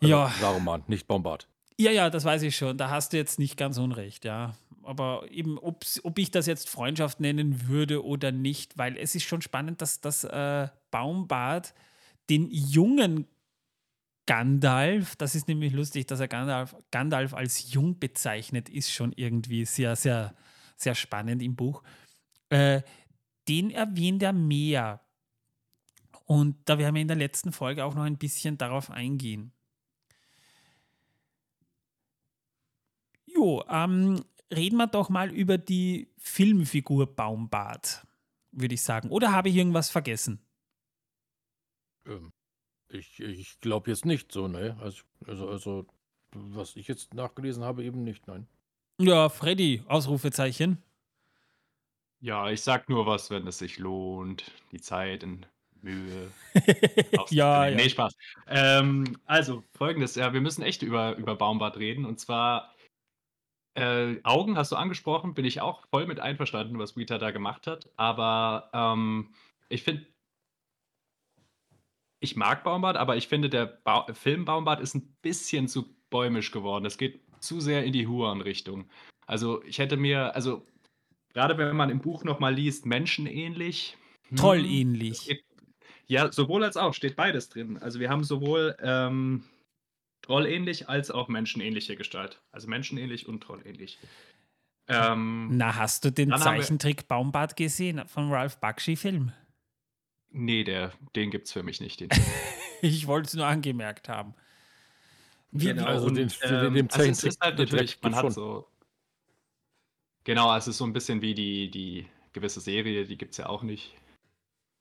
Also, ja. Saruman, nicht Bombard. Ja, ja, das weiß ich schon. Da hast du jetzt nicht ganz unrecht, ja. Aber eben, ob ich das jetzt Freundschaft nennen würde oder nicht, weil es ist schon spannend, dass das äh, Baumbart den jungen Gandalf, das ist nämlich lustig, dass er Gandalf, Gandalf als jung bezeichnet, ist schon irgendwie sehr, sehr, sehr spannend im Buch. Äh, den erwähnt er mehr. Und da werden wir in der letzten Folge auch noch ein bisschen darauf eingehen. Jo, ähm, reden wir doch mal über die Filmfigur Baumbart, würde ich sagen. Oder habe ich irgendwas vergessen? Ähm, ich ich glaube jetzt nicht so, ne? Also, also, also, was ich jetzt nachgelesen habe, eben nicht, nein. Ja, Freddy, Ausrufezeichen. Ja, ich sag nur was, wenn es sich lohnt. Die Zeit und Mühe. [LAUGHS] ja, ja. Nee, Spaß. Ähm, also, folgendes, ja, wir müssen echt über, über Baumbart reden. Und zwar äh, Augen hast du angesprochen, bin ich auch voll mit einverstanden, was Rita da gemacht hat. Aber ähm, ich finde, ich mag Baumbart, aber ich finde, der ba Film Baumbart ist ein bisschen zu bäumisch geworden. Es geht zu sehr in die Huan-Richtung. Also ich hätte mir, also gerade wenn man im Buch nochmal liest, menschenähnlich. Hm, Trollähnlich. ja, sowohl als auch, steht beides drin. Also wir haben sowohl ähm, trollähnlich als auch menschenähnliche Gestalt. Also menschenähnlich und trollähnlich. Ähm, Na, hast du den Zeichentrick Baumbart gesehen vom Ralph Bakshi-Film? Nee, der, den gibt es für mich nicht. [LAUGHS] ich wollte es nur angemerkt haben. Wie, genau, also den, ähm, den also es ist halt natürlich, man hat so. Genau, also es ist so ein bisschen wie die, die gewisse Serie, die gibt es ja auch nicht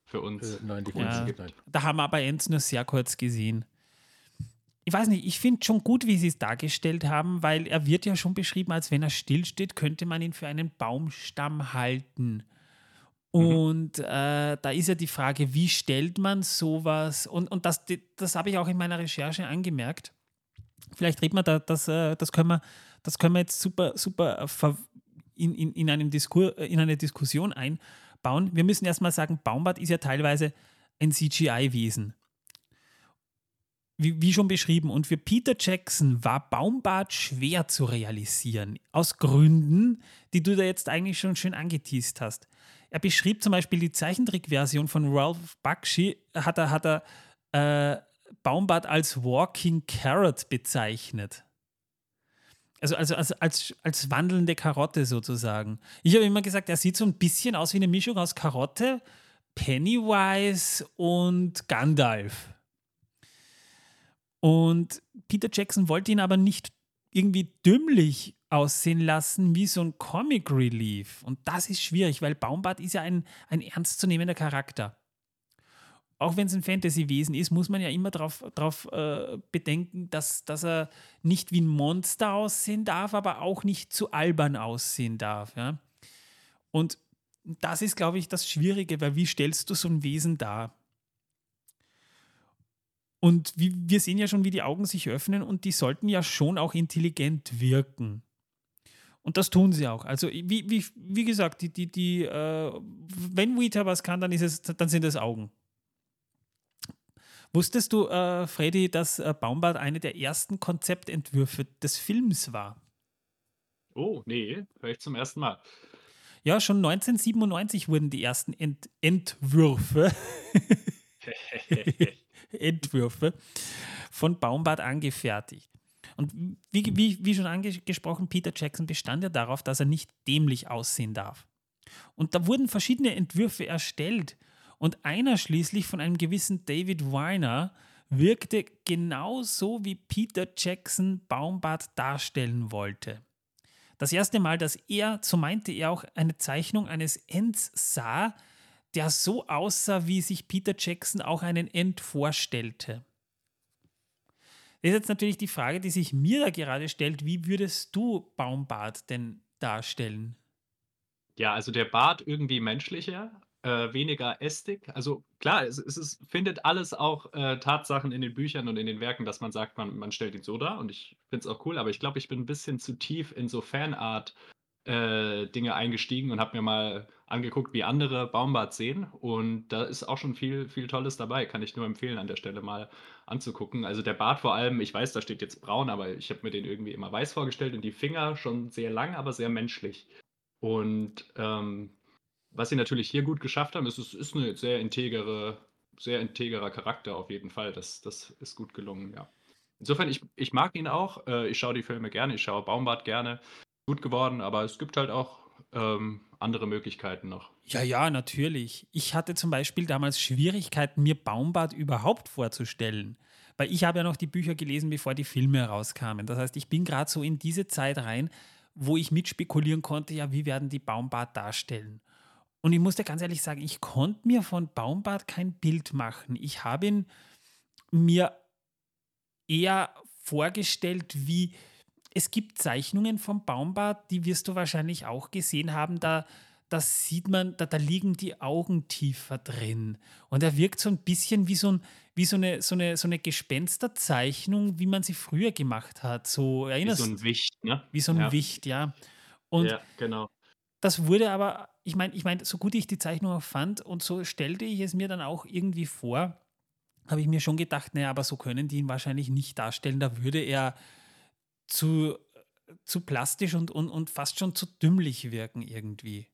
für uns. Äh, nein, die ja, gibt nicht. Da haben wir aber Enz nur sehr kurz gesehen ich weiß nicht, ich finde schon gut, wie sie es dargestellt haben, weil er wird ja schon beschrieben, als wenn er stillsteht, könnte man ihn für einen Baumstamm halten. Mhm. Und äh, da ist ja die Frage, wie stellt man sowas? Und, und das, das habe ich auch in meiner Recherche angemerkt. Vielleicht reden wir da, das, äh, das, können wir, das können wir jetzt super, super in, in, in, einem Diskur, in eine Diskussion einbauen. Wir müssen erstmal sagen, Baumbart ist ja teilweise ein CGI-Wesen wie, wie, schon beschrieben, und für Peter Jackson war Baumbart schwer zu realisieren, aus Gründen, die du da jetzt eigentlich schon schön angeteased hast. Er beschrieb zum Beispiel die Zeichentrickversion von Ralph Bakshi, hat er, hat er äh, Baumbart als Walking Carrot bezeichnet. Also, also, also als, als wandelnde Karotte sozusagen. Ich habe immer gesagt, er sieht so ein bisschen aus wie eine Mischung aus Karotte, Pennywise und Gandalf. Und Peter Jackson wollte ihn aber nicht irgendwie dümmlich aussehen lassen wie so ein Comic Relief. Und das ist schwierig, weil Baumbart ist ja ein, ein ernstzunehmender Charakter. Auch wenn es ein Fantasy-Wesen ist, muss man ja immer darauf äh, bedenken, dass, dass er nicht wie ein Monster aussehen darf, aber auch nicht zu albern aussehen darf. Ja? Und das ist, glaube ich, das Schwierige, weil wie stellst du so ein Wesen dar? Und wie, wir sehen ja schon, wie die Augen sich öffnen und die sollten ja schon auch intelligent wirken. Und das tun sie auch. Also, wie, wie, wie gesagt, die, die, die, äh, wenn Weta was kann, dann, ist es, dann sind es Augen. Wusstest du, äh, Freddy, dass äh, Baumbart eine der ersten Konzeptentwürfe des Films war? Oh, nee, vielleicht zum ersten Mal. Ja, schon 1997 wurden die ersten Ent Entwürfe [LAUGHS] [LAUGHS] Entwürfe von Baumbart angefertigt. Und wie, wie, wie schon angesprochen, Peter Jackson bestand ja darauf, dass er nicht dämlich aussehen darf. Und da wurden verschiedene Entwürfe erstellt. Und einer schließlich von einem gewissen David Weiner wirkte genauso, wie Peter Jackson Baumbart darstellen wollte. Das erste Mal, dass er, so meinte er auch, eine Zeichnung eines Ents sah, der so aussah, wie sich Peter Jackson auch einen End vorstellte. Das ist jetzt natürlich die Frage, die sich mir da gerade stellt, wie würdest du Baumbart denn darstellen? Ja, also der Bart irgendwie menschlicher, äh, weniger Ästik. Also klar, es, es ist, findet alles auch äh, Tatsachen in den Büchern und in den Werken, dass man sagt, man, man stellt ihn so dar und ich finde es auch cool, aber ich glaube, ich bin ein bisschen zu tief in so Fanart äh, Dinge eingestiegen und habe mir mal angeguckt, wie andere Baumbart sehen. Und da ist auch schon viel, viel Tolles dabei. Kann ich nur empfehlen, an der Stelle mal anzugucken. Also der Bart vor allem, ich weiß, da steht jetzt braun, aber ich habe mir den irgendwie immer weiß vorgestellt und die Finger schon sehr lang, aber sehr menschlich. Und ähm, was sie natürlich hier gut geschafft haben, ist, es ist eine sehr integere, sehr integrer Charakter auf jeden Fall. Das, das ist gut gelungen, ja. Insofern, ich, ich mag ihn auch. Äh, ich schaue die Filme gerne, ich schaue Baumbart gerne gut geworden, aber es gibt halt auch ähm, andere Möglichkeiten noch. Ja, ja, natürlich. Ich hatte zum Beispiel damals Schwierigkeiten, mir Baumbart überhaupt vorzustellen. Weil ich habe ja noch die Bücher gelesen, bevor die Filme herauskamen. Das heißt, ich bin gerade so in diese Zeit rein, wo ich mitspekulieren konnte, ja, wie werden die Baumbart darstellen. Und ich musste ganz ehrlich sagen, ich konnte mir von Baumbart kein Bild machen. Ich habe ihn mir eher vorgestellt wie es gibt Zeichnungen vom Baumbart, die wirst du wahrscheinlich auch gesehen haben, da, da sieht man, da, da liegen die Augen tiefer drin. Und er wirkt so ein bisschen wie so, ein, wie so, eine, so, eine, so eine Gespensterzeichnung, wie man sie früher gemacht hat. So, erinnerst, wie so ein Wicht, ne? Wie so ein ja. Wicht, ja. Und ja, genau. Das wurde aber, ich meine, ich mein, so gut ich die Zeichnung auch fand und so stellte ich es mir dann auch irgendwie vor, habe ich mir schon gedacht, naja, aber so können die ihn wahrscheinlich nicht darstellen. Da würde er zu, zu plastisch und, und, und fast schon zu dümmlich wirken irgendwie.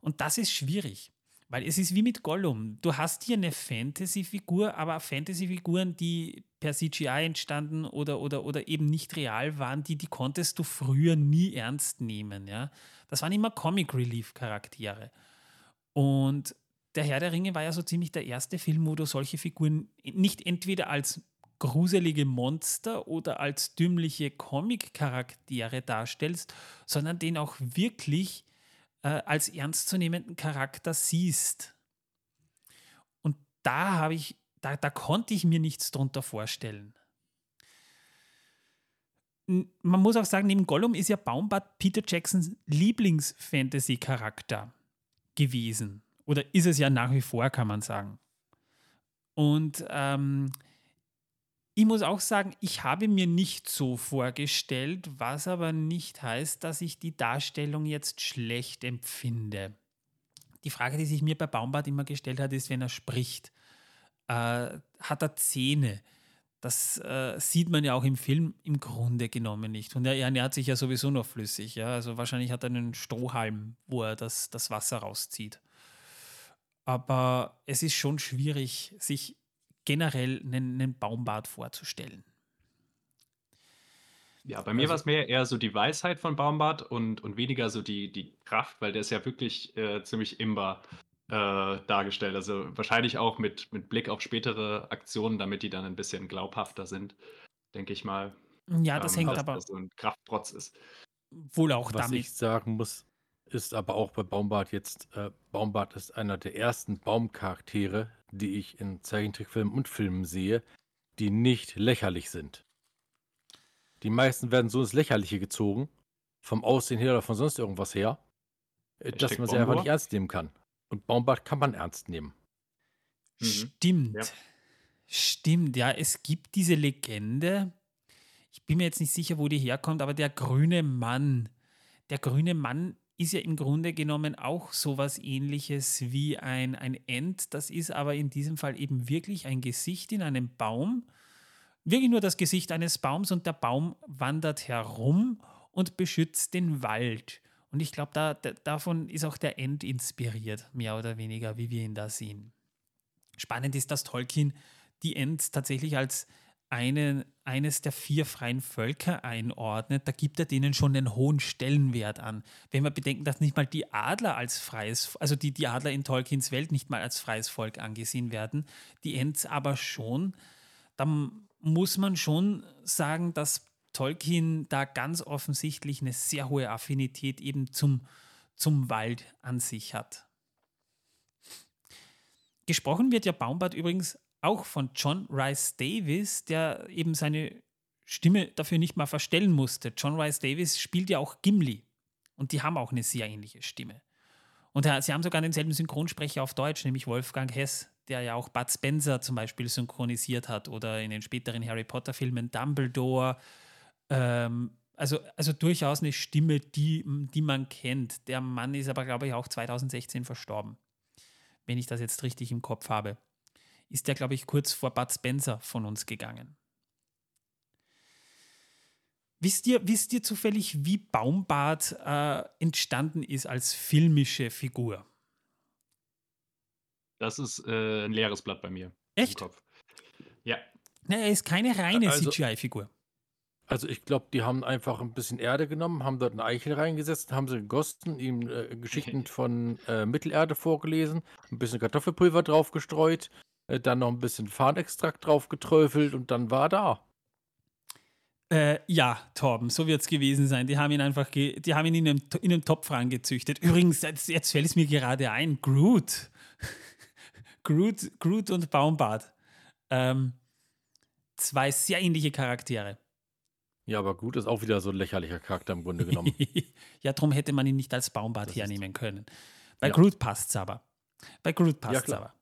Und das ist schwierig, weil es ist wie mit Gollum. Du hast hier eine Fantasy-Figur, aber Fantasy-Figuren, die per CGI entstanden oder, oder, oder eben nicht real waren, die, die konntest du früher nie ernst nehmen. Ja? Das waren immer Comic-Relief-Charaktere. Und der Herr der Ringe war ja so ziemlich der erste Film, wo du solche Figuren nicht entweder als gruselige Monster oder als dümmliche Comic-Charaktere darstellst, sondern den auch wirklich äh, als ernstzunehmenden Charakter siehst. Und da habe ich, da, da konnte ich mir nichts drunter vorstellen. Man muss auch sagen, neben Gollum ist ja Baumbart Peter Jacksons Lieblings-Fantasy-Charakter gewesen. Oder ist es ja nach wie vor, kann man sagen. Und ähm, ich muss auch sagen, ich habe mir nicht so vorgestellt, was aber nicht heißt, dass ich die Darstellung jetzt schlecht empfinde. Die Frage, die sich mir bei Baumbart immer gestellt hat, ist, wenn er spricht, äh, hat er Zähne? Das äh, sieht man ja auch im Film im Grunde genommen nicht. Und er ernährt sich ja sowieso nur flüssig. Ja? Also wahrscheinlich hat er einen Strohhalm, wo er das, das Wasser rauszieht. Aber es ist schon schwierig, sich generell einen, einen Baumbart vorzustellen. Ja, bei mir also, war es mehr eher so die Weisheit von Baumbart und, und weniger so die, die Kraft, weil der ist ja wirklich äh, ziemlich imbar. äh, dargestellt. Also wahrscheinlich auch mit, mit Blick auf spätere Aktionen, damit die dann ein bisschen glaubhafter sind, denke ich mal. Ja, das ähm, hängt dass aber das so ein Kraftprotz ist. wohl auch Was damit. ich sagen muss, ist aber auch bei Baumbart jetzt, äh, Baumbart ist einer der ersten Baumcharaktere, die ich in Zeichentrickfilmen und Filmen sehe, die nicht lächerlich sind. Die meisten werden so ins Lächerliche gezogen, vom Aussehen her oder von sonst irgendwas her, äh, dass Hashtag man sie einfach nicht ernst nehmen kann. Und Baumbart kann man ernst nehmen. Mhm. Stimmt. Ja. Stimmt, ja. Es gibt diese Legende. Ich bin mir jetzt nicht sicher, wo die herkommt, aber der grüne Mann. Der grüne Mann ist ja im Grunde genommen auch sowas ähnliches wie ein, ein Ent. Das ist aber in diesem Fall eben wirklich ein Gesicht in einem Baum. Wirklich nur das Gesicht eines Baums und der Baum wandert herum und beschützt den Wald. Und ich glaube, da, da, davon ist auch der Ent inspiriert, mehr oder weniger, wie wir ihn da sehen. Spannend ist, dass Tolkien die Ents tatsächlich als eine, eines der vier freien Völker einordnet. Da gibt er denen schon einen hohen Stellenwert an. Wenn wir bedenken, dass nicht mal die Adler als freies, also die, die Adler in Tolkiens Welt nicht mal als freies Volk angesehen werden, die Ents aber schon, dann muss man schon sagen, dass Tolkien da ganz offensichtlich eine sehr hohe Affinität eben zum, zum Wald an sich hat. Gesprochen wird ja Baumbart übrigens auch von John Rice Davis, der eben seine Stimme dafür nicht mal verstellen musste. John Rice Davis spielt ja auch Gimli und die haben auch eine sehr ähnliche Stimme. Und sie haben sogar denselben Synchronsprecher auf Deutsch, nämlich Wolfgang Hess, der ja auch Bud Spencer zum Beispiel synchronisiert hat oder in den späteren Harry Potter-Filmen Dumbledore. Ähm, also, also durchaus eine Stimme, die, die man kennt. Der Mann ist aber, glaube ich, auch 2016 verstorben wenn ich das jetzt richtig im Kopf habe, ist der, glaube ich, kurz vor Bud Spencer von uns gegangen. Wisst ihr, wisst ihr zufällig, wie Baumbart äh, entstanden ist als filmische Figur? Das ist äh, ein leeres Blatt bei mir. Echt? Kopf. Ja. Na, er ist keine reine Also- CGI-Figur. Also ich glaube, die haben einfach ein bisschen Erde genommen, haben dort eine Eichel reingesetzt, haben sie gegossen, ihm äh, Geschichten [LAUGHS] von äh, Mittelerde vorgelesen, ein bisschen Kartoffelpulver draufgestreut, äh, dann noch ein bisschen Farnextrakt draufgeträufelt und dann war er da. Äh, ja, Torben, so wird es gewesen sein. Die haben ihn einfach, ge die haben ihn in einem, in einem Topf rangezüchtet. Übrigens, jetzt, jetzt fällt es mir gerade ein, Groot. [LAUGHS] Groot, Groot und Baumbart. Ähm, zwei sehr ähnliche Charaktere. Ja, aber gut, ist auch wieder so ein lächerlicher Charakter im Grunde genommen. [LAUGHS] ja, darum hätte man ihn nicht als Baumbart Das hernehmen können. Bei Ja. Groot passt es aber. Bei Groot passt es klar. aber.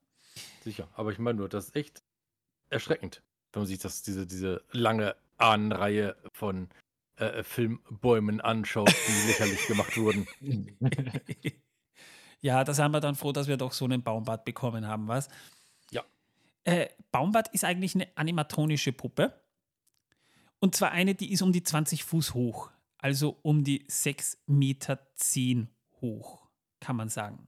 Sicher. Aber ich meine nur, das ist echt erschreckend, wenn man sich das, diese, diese lange Ahnenreihe von äh, Filmbäumen anschaut, die [LAUGHS] lächerlich gemacht wurden. [LAUGHS] ja, da sind wir dann froh, dass wir doch so einen Baumbart bekommen haben, was? Ja. Äh, Baumbart ist eigentlich eine animatronische Puppe. Und zwar eine, die ist um die 20 Fuß hoch. Also um die 6 Meter 10 hoch, kann man sagen.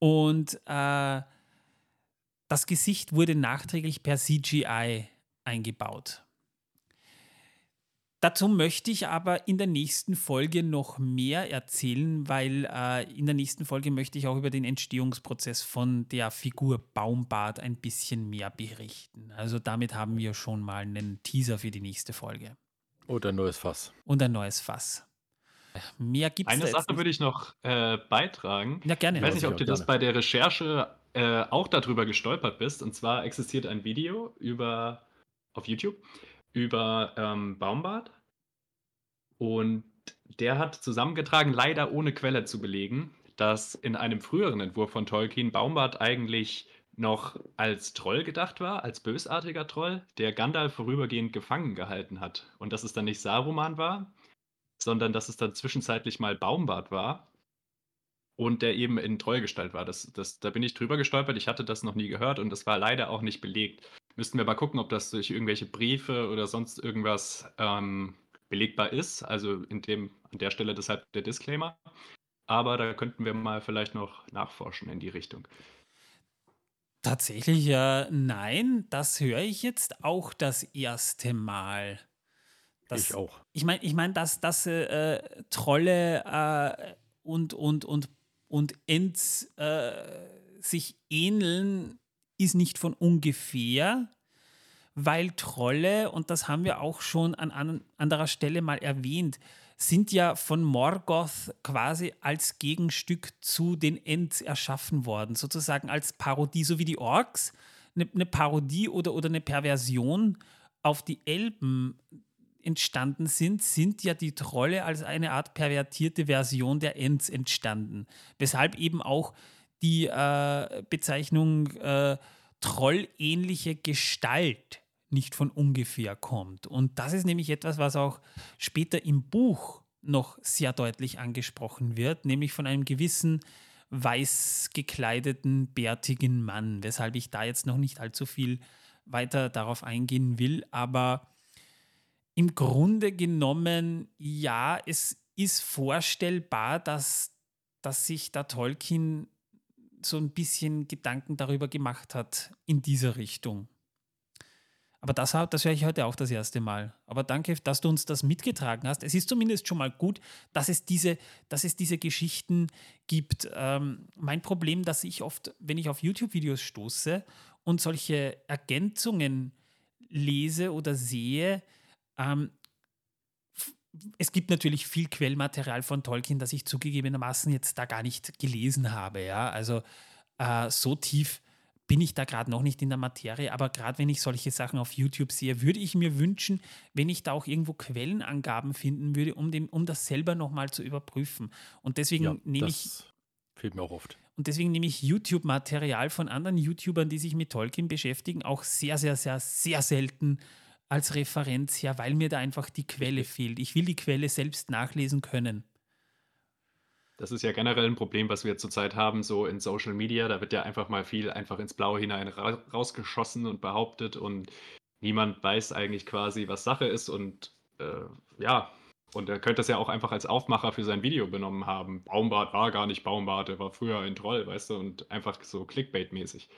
Und äh, das Gesicht wurde nachträglich per CGI eingebaut. Dazu möchte ich aber in der nächsten Folge noch mehr erzählen, weil äh, in der nächsten Folge möchte ich auch über den Entstehungsprozess von der Figur Baumbart ein bisschen mehr berichten. Also damit haben wir schon mal einen Teaser für die nächste Folge. Oder ein neues Fass. Und ein neues Fass. Mehr gibt es Eine da Sache jetzt nicht. würde ich noch äh, beitragen. Ja, gerne. Ich weiß nicht, ob du das bei der Recherche äh, auch darüber gestolpert bist. Und zwar existiert ein Video über auf YouTube über ähm, Baumbart. Und der hat zusammengetragen, leider ohne Quelle zu belegen, dass in einem früheren Entwurf von Tolkien Baumbart eigentlich noch als Troll gedacht war, als bösartiger Troll, der Gandalf vorübergehend gefangen gehalten hat. Und dass es dann nicht Saruman war, sondern dass es dann zwischenzeitlich mal Baumbart war und der eben in Trollgestalt war. Das, das, da bin ich drüber gestolpert. Ich hatte das noch nie gehört und das war leider auch nicht belegt. Müssten wir mal gucken, ob das durch irgendwelche Briefe oder sonst irgendwas ähm, belegbar ist. Also in dem, an der Stelle deshalb der Disclaimer. Aber da könnten wir mal vielleicht noch nachforschen in die Richtung. Tatsächlich, äh, nein, das höre ich jetzt auch das erste Mal. Das, ich auch. Ich meine, ich mein, dass, dass äh, Trolle äh, und, und, und, und Ents äh, sich ähneln, ist nicht von ungefähr, weil Trolle, und das haben wir auch schon an, an anderer Stelle mal erwähnt, sind ja von Morgoth quasi als Gegenstück zu den Ents erschaffen worden, sozusagen als Parodie, so wie die Orks eine, eine Parodie oder, oder eine Perversion auf die Elben entstanden sind, sind ja die Trolle als eine Art pervertierte Version der Ents entstanden. Weshalb eben auch die äh, Bezeichnung äh, trollähnliche Gestalt nicht von ungefähr kommt. Und das ist nämlich etwas, was auch später im Buch noch sehr deutlich angesprochen wird, nämlich von einem gewissen weiß gekleideten, bärtigen Mann, weshalb ich da jetzt noch nicht allzu viel weiter darauf eingehen will. Aber im Grunde genommen, ja, es ist vorstellbar, dass, dass sich da Tolkien so ein bisschen Gedanken darüber gemacht hat in dieser Richtung. Aber das, das höre ich heute auch das erste Mal. Aber danke, dass du uns das mitgetragen hast. Es ist zumindest schon mal gut, dass es diese, dass es diese Geschichten gibt. Ähm, mein Problem, dass ich oft, wenn ich auf YouTube-Videos stoße und solche Ergänzungen lese oder sehe, ähm, es gibt natürlich viel Quellmaterial von Tolkien, das ich zugegebenermaßen jetzt da gar nicht gelesen habe. Ja? Also äh, so tief bin ich da gerade noch nicht in der Materie, aber gerade wenn ich solche Sachen auf YouTube sehe, würde ich mir wünschen, wenn ich da auch irgendwo Quellenangaben finden würde, um, dem, um das selber nochmal zu überprüfen. Und deswegen ja, nehme ich. Fehlt mir auch oft. Und deswegen nehme ich YouTube-Material von anderen YouTubern, die sich mit Tolkien beschäftigen, auch sehr, sehr, sehr, sehr selten als Referenz her, weil mir da einfach die Quelle fehlt. Ich will die Quelle selbst nachlesen können. Das ist ja generell ein Problem, was wir zurzeit haben, so in Social Media. Da wird ja einfach mal viel einfach ins Blaue hinein ra rausgeschossen und behauptet und niemand weiß eigentlich quasi, was Sache ist. Und äh, ja, und er könnte das ja auch einfach als Aufmacher für sein Video benommen haben. Baumbart war gar nicht Baumbart, er war früher ein Troll, weißt du, und einfach so Clickbait-mäßig.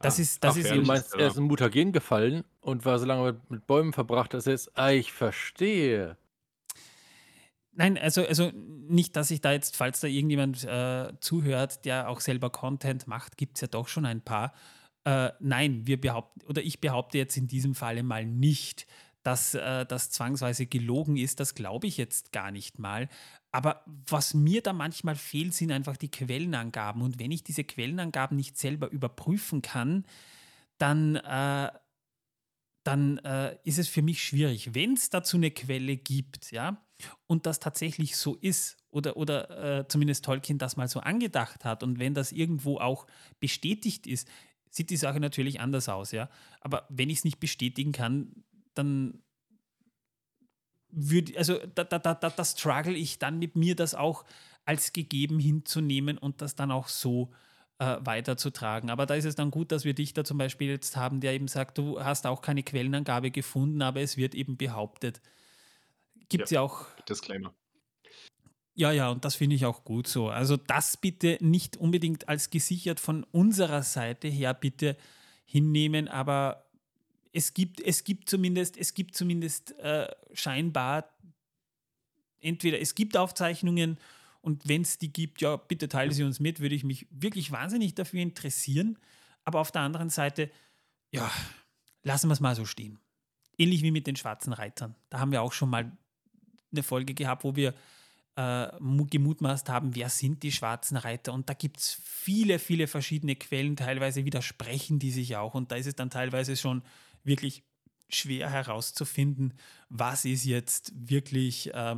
Das ah, ist, das ist Du meinst, er ist im Mutagen gefallen und war so lange mit, mit Bäumen verbracht, dass er jetzt, ah, ich verstehe. Nein, also, also nicht, dass ich da jetzt, falls da irgendjemand äh, zuhört, der auch selber Content macht, gibt es ja doch schon ein paar. Äh, nein, wir behaupten, oder ich behaupte jetzt in diesem Falle mal nicht, dass äh, das zwangsweise gelogen ist. Das glaube ich jetzt gar nicht mal. Aber was mir da manchmal fehlt, sind einfach die Quellenangaben. Und wenn ich diese Quellenangaben nicht selber überprüfen kann, dann, äh, dann äh, ist es für mich schwierig. Wenn es dazu eine Quelle gibt, ja, und das tatsächlich so ist, oder, oder äh, zumindest Tolkien das mal so angedacht hat, und wenn das irgendwo auch bestätigt ist, sieht die Sache natürlich anders aus, ja. Aber wenn ich es nicht bestätigen kann, dann würde, also da, da, da, da struggle ich dann mit mir, das auch als gegeben hinzunehmen und das dann auch so äh, weiterzutragen. Aber da ist es dann gut, dass wir dich da zum Beispiel jetzt haben, der eben sagt, du hast auch keine Quellenangabe gefunden, aber es wird eben behauptet. Gibt es ja, ja auch. Disclaimer. Ja, ja, und das finde ich auch gut so. Also das bitte nicht unbedingt als gesichert von unserer Seite her bitte hinnehmen, aber es gibt, es gibt zumindest, es gibt zumindest äh, scheinbar entweder es gibt Aufzeichnungen und wenn es die gibt, ja, bitte teile sie uns mit, würde ich mich wirklich wahnsinnig dafür interessieren. Aber auf der anderen Seite, ja, lassen wir es mal so stehen. Ähnlich wie mit den schwarzen Reitern. Da haben wir auch schon mal eine Folge gehabt, wo wir äh, gemutmaßt haben, wer sind die schwarzen Reiter. Und da gibt es viele, viele verschiedene Quellen, teilweise widersprechen die sich auch. Und da ist es dann teilweise schon wirklich schwer herauszufinden, was ist jetzt wirklich äh,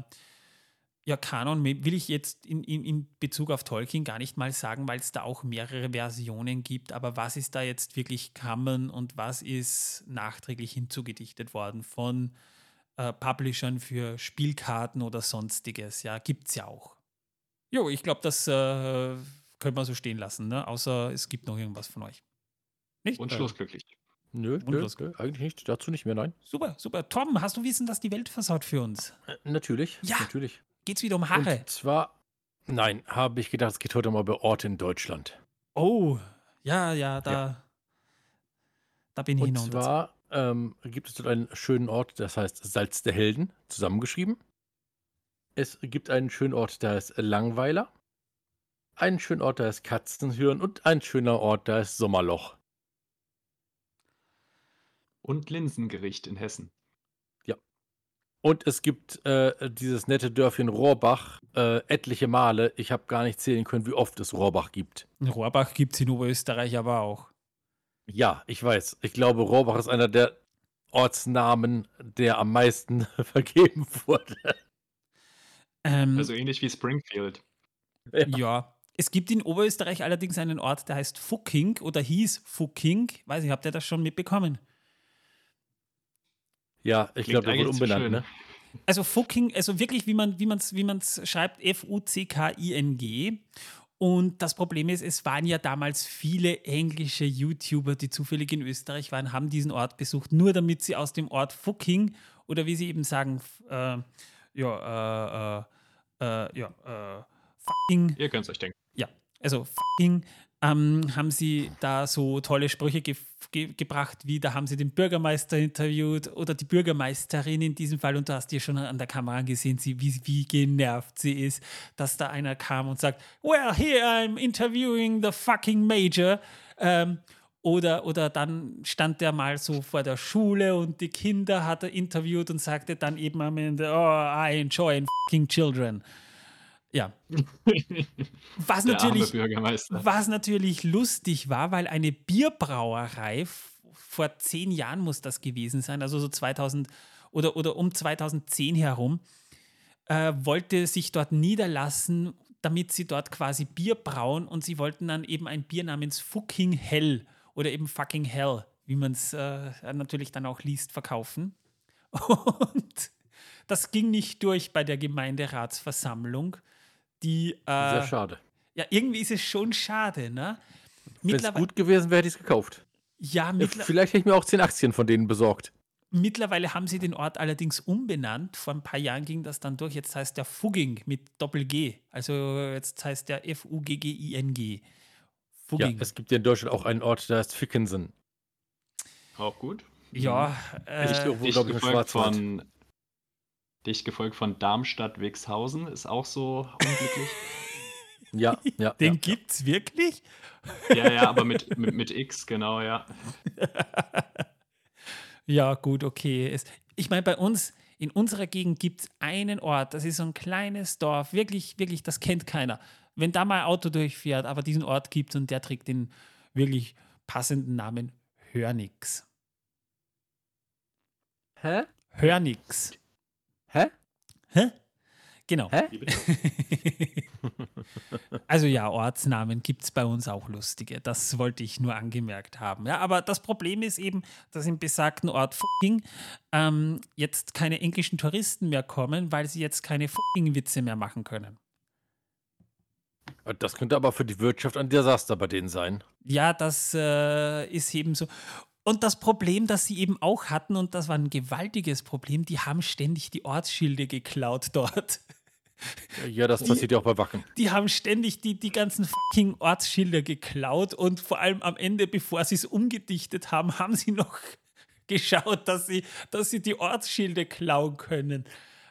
ja, Kanon, will ich jetzt in, in, in Bezug auf Tolkien gar nicht mal sagen, weil es da auch mehrere Versionen gibt, aber was ist da jetzt wirklich Kammern und was ist nachträglich hinzugedichtet worden von äh, Publishern für Spielkarten oder sonstiges? Ja, gibt es ja auch. Jo, ich glaube, das äh, können wir so stehen lassen, ne? außer es gibt noch irgendwas von euch. Nicht? Und schlussglücklich. Nö, nö, nö, eigentlich nicht. Dazu nicht mehr, nein. Super, super. Tom, hast du Wissen, dass die Welt versaut für uns? Äh, natürlich. Ja. Natürlich. Geht's wieder um Haare? Und zwar, nein, habe ich gedacht, es geht heute mal über Orte in Deutschland. Oh, ja, ja, da, ja. da bin ich Und zwar ähm, gibt es dort einen schönen Ort, das heißt Salz der Helden, zusammengeschrieben. Es gibt einen schönen Ort, der heißt Langweiler. einen schönen Ort, da ist Katzenhirn und ein schöner Ort, da ist Sommerloch. Und Linsengericht in Hessen. Und es gibt äh, dieses nette Dörfchen Rohrbach äh, etliche Male. Ich habe gar nicht zählen können, wie oft es Rohrbach gibt. Rohrbach gibt es in Oberösterreich aber auch. Ja, ich weiß. Ich glaube, Rohrbach ist einer der Ortsnamen, der am meisten [LAUGHS] vergeben wurde. Ähm, Also ähnlich wie Springfield. ja. Es gibt in Oberösterreich allerdings einen Ort, der heißt Fucking oder hieß Fucking. Weiß ich, habt ihr das schon mitbekommen? Ja, ich glaube, der wurde umbenannt, ne? Also Fucking, also wirklich, wie man es wie man's, wie man's schreibt, F-U-C-K-I-N-G. Und das Problem ist, es waren ja damals viele englische YouTuber, die zufällig in Österreich waren, haben diesen Ort besucht, nur damit sie aus dem Ort Fucking oder wie sie eben sagen, äh, ja, äh, äh, äh, ja, äh, fucking Ihr könnt es euch denken. ja, also fucking ähm, haben sie da so tolle Sprüche ge ge gebracht, wie da haben sie den Bürgermeister interviewt oder die Bürgermeisterin in diesem Fall und du hast ihr schon an der Kamera gesehen, sie, wie, wie genervt sie ist, dass da einer kam und sagt, well, here I'm interviewing the fucking Major. Ähm, oder, oder dann stand der mal so vor der Schule und die Kinder hat er interviewt und sagte dann eben am Ende, oh, I enjoy fucking children. Ja. [LAUGHS] Was natürlich, was natürlich lustig war, weil eine Bierbrauerei, vor zehn Jahren muss das gewesen sein, also so 2000 oder, oder um 2010 herum, äh, wollte sich dort niederlassen, damit sie dort quasi Bier brauen und sie wollten dann eben ein Bier namens Fucking Hell oder eben Fucking Hell, wie man es äh, natürlich dann auch liest, verkaufen. [LAUGHS] Und das ging nicht durch bei der Gemeinderatsversammlung. Die, Sehr äh, schade. ja, irgendwie ist es schon schade, ne? Wenn es gut gewesen wäre, hätte ich es gekauft. ja, Vielleicht hätte ich mir auch zehn Aktien von denen besorgt. mittlerweile haben sie den Ort allerdings umbenannt. Vor ein paar Jahren ging das dann durch. Jetzt heißt der Fugging mit Doppel-G. Also jetzt heißt der F-U-G-G-I-N-G. Ja, Fugging. es gibt ja in Deutschland auch einen Ort, der heißt Fickensen. Auch gut. Ja, Ich äh, Dicht glaube ich, gefolgt, Schwarzwald. von, dicht gefolgt von Darmstadt-Wixhausen. Ist auch so unglücklich. [LAUGHS] Ja, ja. den ja. gibt's wirklich? ja, ja, aber mit, mit, mit X, genau, ja. [LAUGHS] Ja, gut, okay. Es, ich meine, bei uns, in unserer Gegend gibt es einen Ort, das ist so ein kleines Dorf, wirklich, wirklich, das kennt keiner. Wenn da mal ein Auto durchfährt, aber diesen Ort gibt und der trägt den wirklich passenden Namen Hörnix. Hä? Hörnix. Hä? Hä? Genau. Hä? [LAUGHS] Also ja, Ortsnamen gibt es bei uns auch lustige. Das wollte ich nur angemerkt haben. Ja, aber das Problem ist eben, dass im besagten Ort fucking ähm, jetzt keine englischen Touristen mehr kommen, weil sie jetzt keine fucking Witze mehr machen können. Das könnte aber für die Wirtschaft ein Desaster bei denen sein. Ja, das äh, ist eben so. Und das Problem, das sie eben auch hatten, und das war ein gewaltiges Problem, die haben ständig die Ortsschilde geklaut dort. Ja, das Die- passiert ja auch bei Wacken. Die haben ständig die, die ganzen fucking Ortsschilder geklaut und vor allem am Ende, bevor sie es umgedichtet haben, haben sie noch [LAUGHS] geschaut, dass sie, dass sie die Ortsschilder klauen können.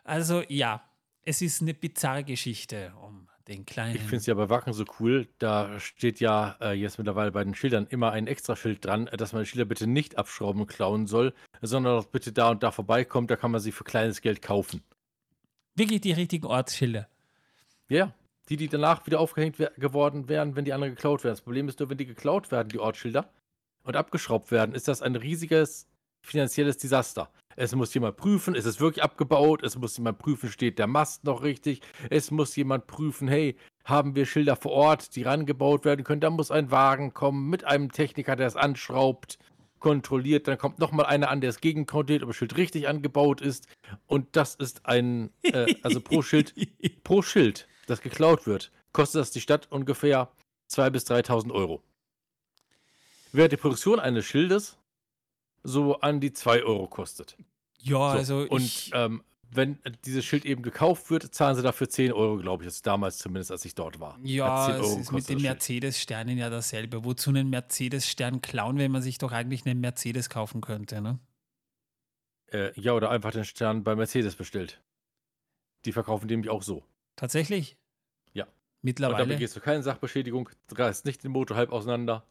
Also ja, es ist eine bizarre Geschichte um den kleinen. Ich finde es ja bei Wacken so cool. Da steht ja äh, jetzt mittlerweile bei den Schildern immer ein Extraschild dran, äh, dass man die Schilder bitte nicht abschrauben und klauen soll, sondern auch bitte da und da vorbeikommt. Da kann man sie für kleines Geld kaufen. Wirklich die richtigen Ortsschilder. Ja, die, die danach wieder aufgehängt geworden wären, wenn die anderen geklaut werden. Das Problem ist nur, wenn die geklaut werden, die Ortsschilder, und abgeschraubt werden, ist das ein riesiges finanzielles Desaster. Es muss jemand prüfen, ist es wirklich abgebaut? Es muss jemand prüfen, steht der Mast noch richtig? Es muss jemand prüfen, hey, haben wir Schilder vor Ort, die rangebaut werden können? Da muss ein Wagen kommen mit einem Techniker, der es anschraubt, kontrolliert. Dann kommt nochmal einer an, der es gegenkontrolliert, ob das Schild richtig angebaut ist. Und das ist ein, äh, also pro Schild [LAUGHS] pro Schild, das geklaut wird, kostet das die Stadt ungefähr 2.000 bis 3.000 Euro. Während die Produktion eines Schildes so an die 2 Euro kostet. Ja, So, also und ich, ähm, wenn dieses Schild eben gekauft wird, zahlen sie dafür 10 Euro, glaube ich. Das ist damals zumindest, als ich dort war. Ja, 10 es ist mit den. Mercedes-Sternen ja dasselbe. Wozu einen Mercedes-Stern klauen, wenn man sich doch eigentlich einen Mercedes kaufen könnte, ne? Äh, ja, oder einfach den Stern bei Mercedes bestellt. Die verkaufen nämlich auch so. Tatsächlich? Ja. Und Mittlerweile. damit gehst du keine Sachbeschädigung, reißt nicht den Motor halb auseinander.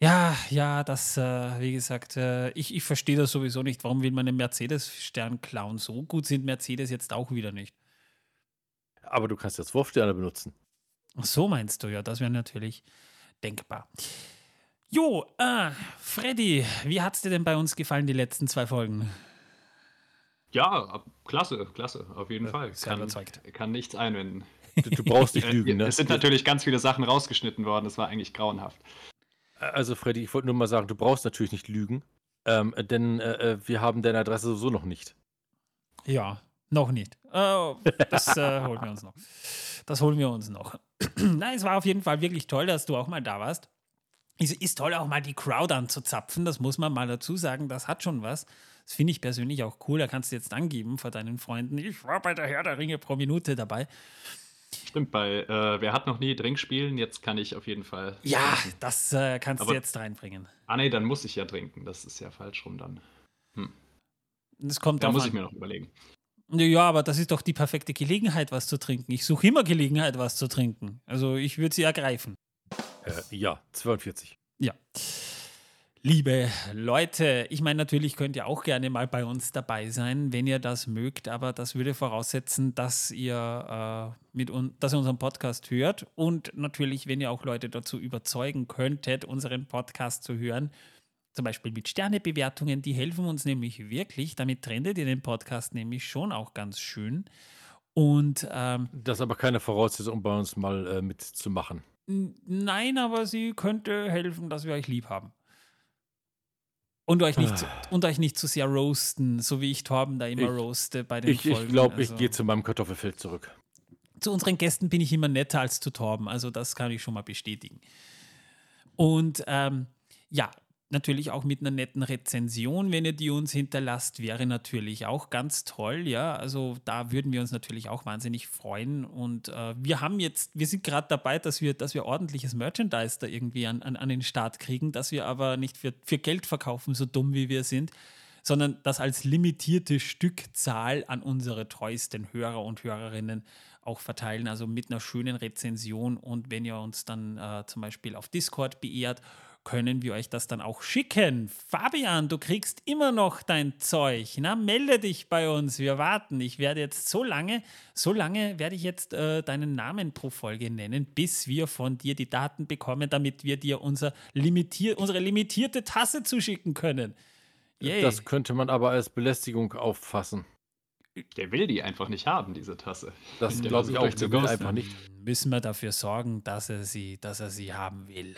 Ja, ja, das, äh, wie gesagt, äh, ich, ich verstehe das sowieso nicht. Warum will man einen Mercedes-Stern klauen? So gut sind Mercedes jetzt auch wieder nicht. Aber du kannst jetzt Wurfsterne benutzen. Ach so meinst du, ja, das wäre natürlich denkbar. Jo, äh, Freddy, wie hat's dir denn bei uns gefallen, die letzten zwei Folgen? Ja, klasse, klasse, auf jeden Ja, Fall. sehr Kann, überzeugt. kann nichts einwenden. Du, du brauchst nicht Äh, [LAUGHS] lügen, ne? Es sind natürlich ganz viele Sachen rausgeschnitten worden, das war eigentlich grauenhaft. Also, Freddy, ich wollte nur mal sagen, du brauchst natürlich nicht lügen, ähm, denn äh, äh, wir haben deine Adresse sowieso noch nicht. Ja, noch nicht. Äh, das äh, holen wir uns noch. Das holen wir uns noch. [CLEARS THROAT] Nein, es war auf jeden Fall wirklich toll, dass du auch mal da warst. Es ist toll, auch mal die Crowd anzuzapfen. Das muss man mal dazu sagen. Das hat schon was. Das finde ich persönlich auch cool. Da kannst du jetzt angeben vor deinen Freunden. Ich war bei der Herr der Ringe pro Minute dabei. Stimmt, bei äh, Wer hat noch nie Drink spielen, jetzt kann ich auf jeden Fall. Ja, das äh, kannst Aber- du jetzt reinbringen. Ah nee, dann muss ich ja trinken. Das ist ja falsch rum dann. Das kommt Da muss an. ich mir noch überlegen. Ja, aber das ist doch die perfekte Gelegenheit, was zu trinken. Ich suche immer Gelegenheit, was zu trinken. Also ich würde sie ergreifen. Äh, ja, 42. Ja. Liebe Leute, ich meine, natürlich könnt ihr auch gerne mal bei uns dabei sein, wenn ihr das mögt, aber das würde voraussetzen, dass ihr, äh, mit un dass ihr unseren Podcast hört und natürlich, wenn ihr auch Leute dazu überzeugen könntet, unseren Podcast zu hören, zum Beispiel mit Sternebewertungen, die helfen uns nämlich wirklich. Damit trendet ihr den Podcast nämlich schon auch ganz schön. Und ähm, Das ist aber keine Voraussetzung, um bei uns mal äh, mitzumachen. Nein, aber sie könnte helfen, dass wir euch lieb haben. Und euch nicht, zu, und euch nicht zu sehr roasten, so wie ich Torben da immer Ich- roaste bei den Ich, Folgen. ich glaube, ich Also, gehe zu meinem Kartoffelfeld zurück. zu unseren Gästen bin ich immer netter als zu Torben, also das kann ich schon mal bestätigen. Und ähm, ja, natürlich auch mit einer netten Rezension, wenn ihr die uns hinterlasst, wäre natürlich auch ganz toll, ja. Also da würden wir uns natürlich auch wahnsinnig freuen. Und äh, wir haben jetzt, wir sind gerade dabei, dass wir, dass wir ordentliches Merchandise da irgendwie an, an, an den Start kriegen, dass wir aber nicht für, für Geld verkaufen, so dumm wie wir sind, sondern das als limitierte Stückzahl an unsere treuesten Hörer und Hörerinnen auch verteilen, also mit einer schönen Rezension. Und wenn ihr uns dann äh, zum Beispiel auf Discord beehrt, können wir euch das dann auch schicken. Fabian, du kriegst immer noch dein Zeug. Na, melde dich bei uns. Wir warten. Ich werde jetzt so lange, so lange werde ich jetzt äh, deinen Namen pro Folge nennen, bis wir von dir die Daten bekommen, damit wir dir unser limitier unsere limitierte Tasse zuschicken können. Yay. Das könnte man aber als Belästigung auffassen. Der will die einfach nicht haben, diese Tasse. Das Der glaube ich auch. Der will einfach nicht. müssen wir dafür sorgen, dass er sie, dass er sie haben will.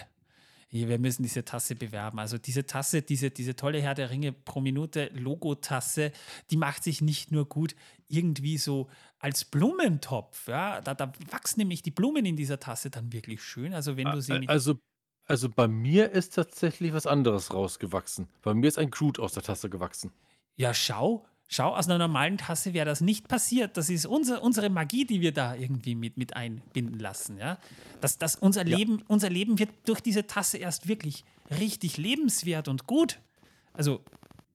Wir müssen diese Tasse bewerben. Also diese Tasse, diese, diese tolle Herr der Ringe pro Minute Logo-Tasse, die macht sich nicht nur gut irgendwie so als Blumentopf. Ja? Da, da wachsen nämlich die Blumen in dieser Tasse dann wirklich schön. Also wenn du sie mit Also, also bei mir ist tatsächlich was anderes rausgewachsen. Bei mir ist ein Groot aus der Tasse gewachsen. Ja, schau, schau, aus einer normalen Tasse wäre das nicht passiert. Das ist unser, unsere Magie, die wir da irgendwie mit, mit einbinden lassen. Ja? Das, das, unser, Ja. Leben, unser Leben wird durch diese Tasse erst wirklich richtig lebenswert und gut. Also,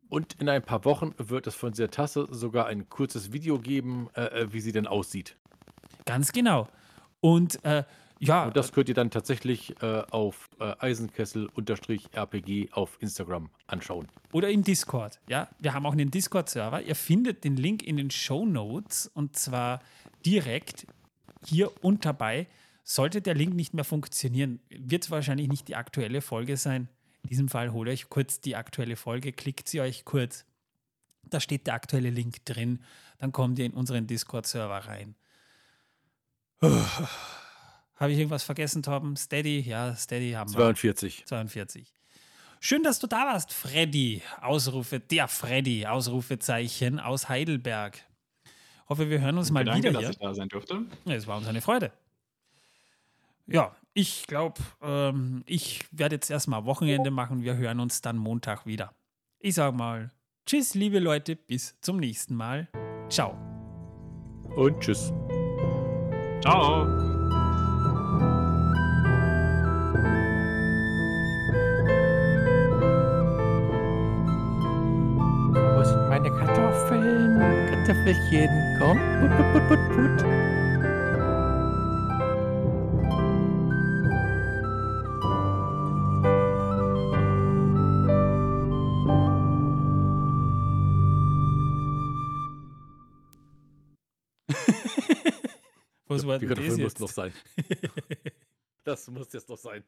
Und in ein paar Wochen wird es von dieser Tasse sogar ein kurzes Video geben, äh, äh, wie sie denn aussieht. ganz genau. Und äh, ja, Und das könnt ihr dann tatsächlich äh, auf äh, Eisenkessel-RPG auf Instagram anschauen. oder im Discord. Ja, wir haben auch einen Discord-Server. Ihr findet den Link in den Show Notes und zwar direkt hier und dabei. Sollte der Link nicht mehr funktionieren, wird es wahrscheinlich nicht die aktuelle Folge sein. In diesem Fall holt euch kurz die aktuelle Folge, klickt sie euch kurz. Da steht der aktuelle Link drin. Dann kommt ihr in unseren Discord-Server rein. [SIGHS] Habe ich irgendwas vergessen, Torben? Steady? Ja, Steady haben wir. 42. 42. Schön, dass du da warst, Freddy. Ausrufe, der Freddy, Ausrufezeichen aus Heidelberg. Hoffe, wir hören uns mal Danke, wieder dass hier. ich da sein durfte. Es war uns eine Freude. Ja, ich glaube, ähm, ich werde jetzt erstmal Wochenende machen. Wir hören uns dann Montag wieder. Ich sage mal, tschüss, liebe Leute, bis zum nächsten Mal. Ciao. Und tschüss. Ciao. meine Kartoffeln. Kartoffelchen, komm. Put, put, put, put, put. Was war denn das jetzt? muss noch sein. [LAUGHS] das muss jetzt noch sein.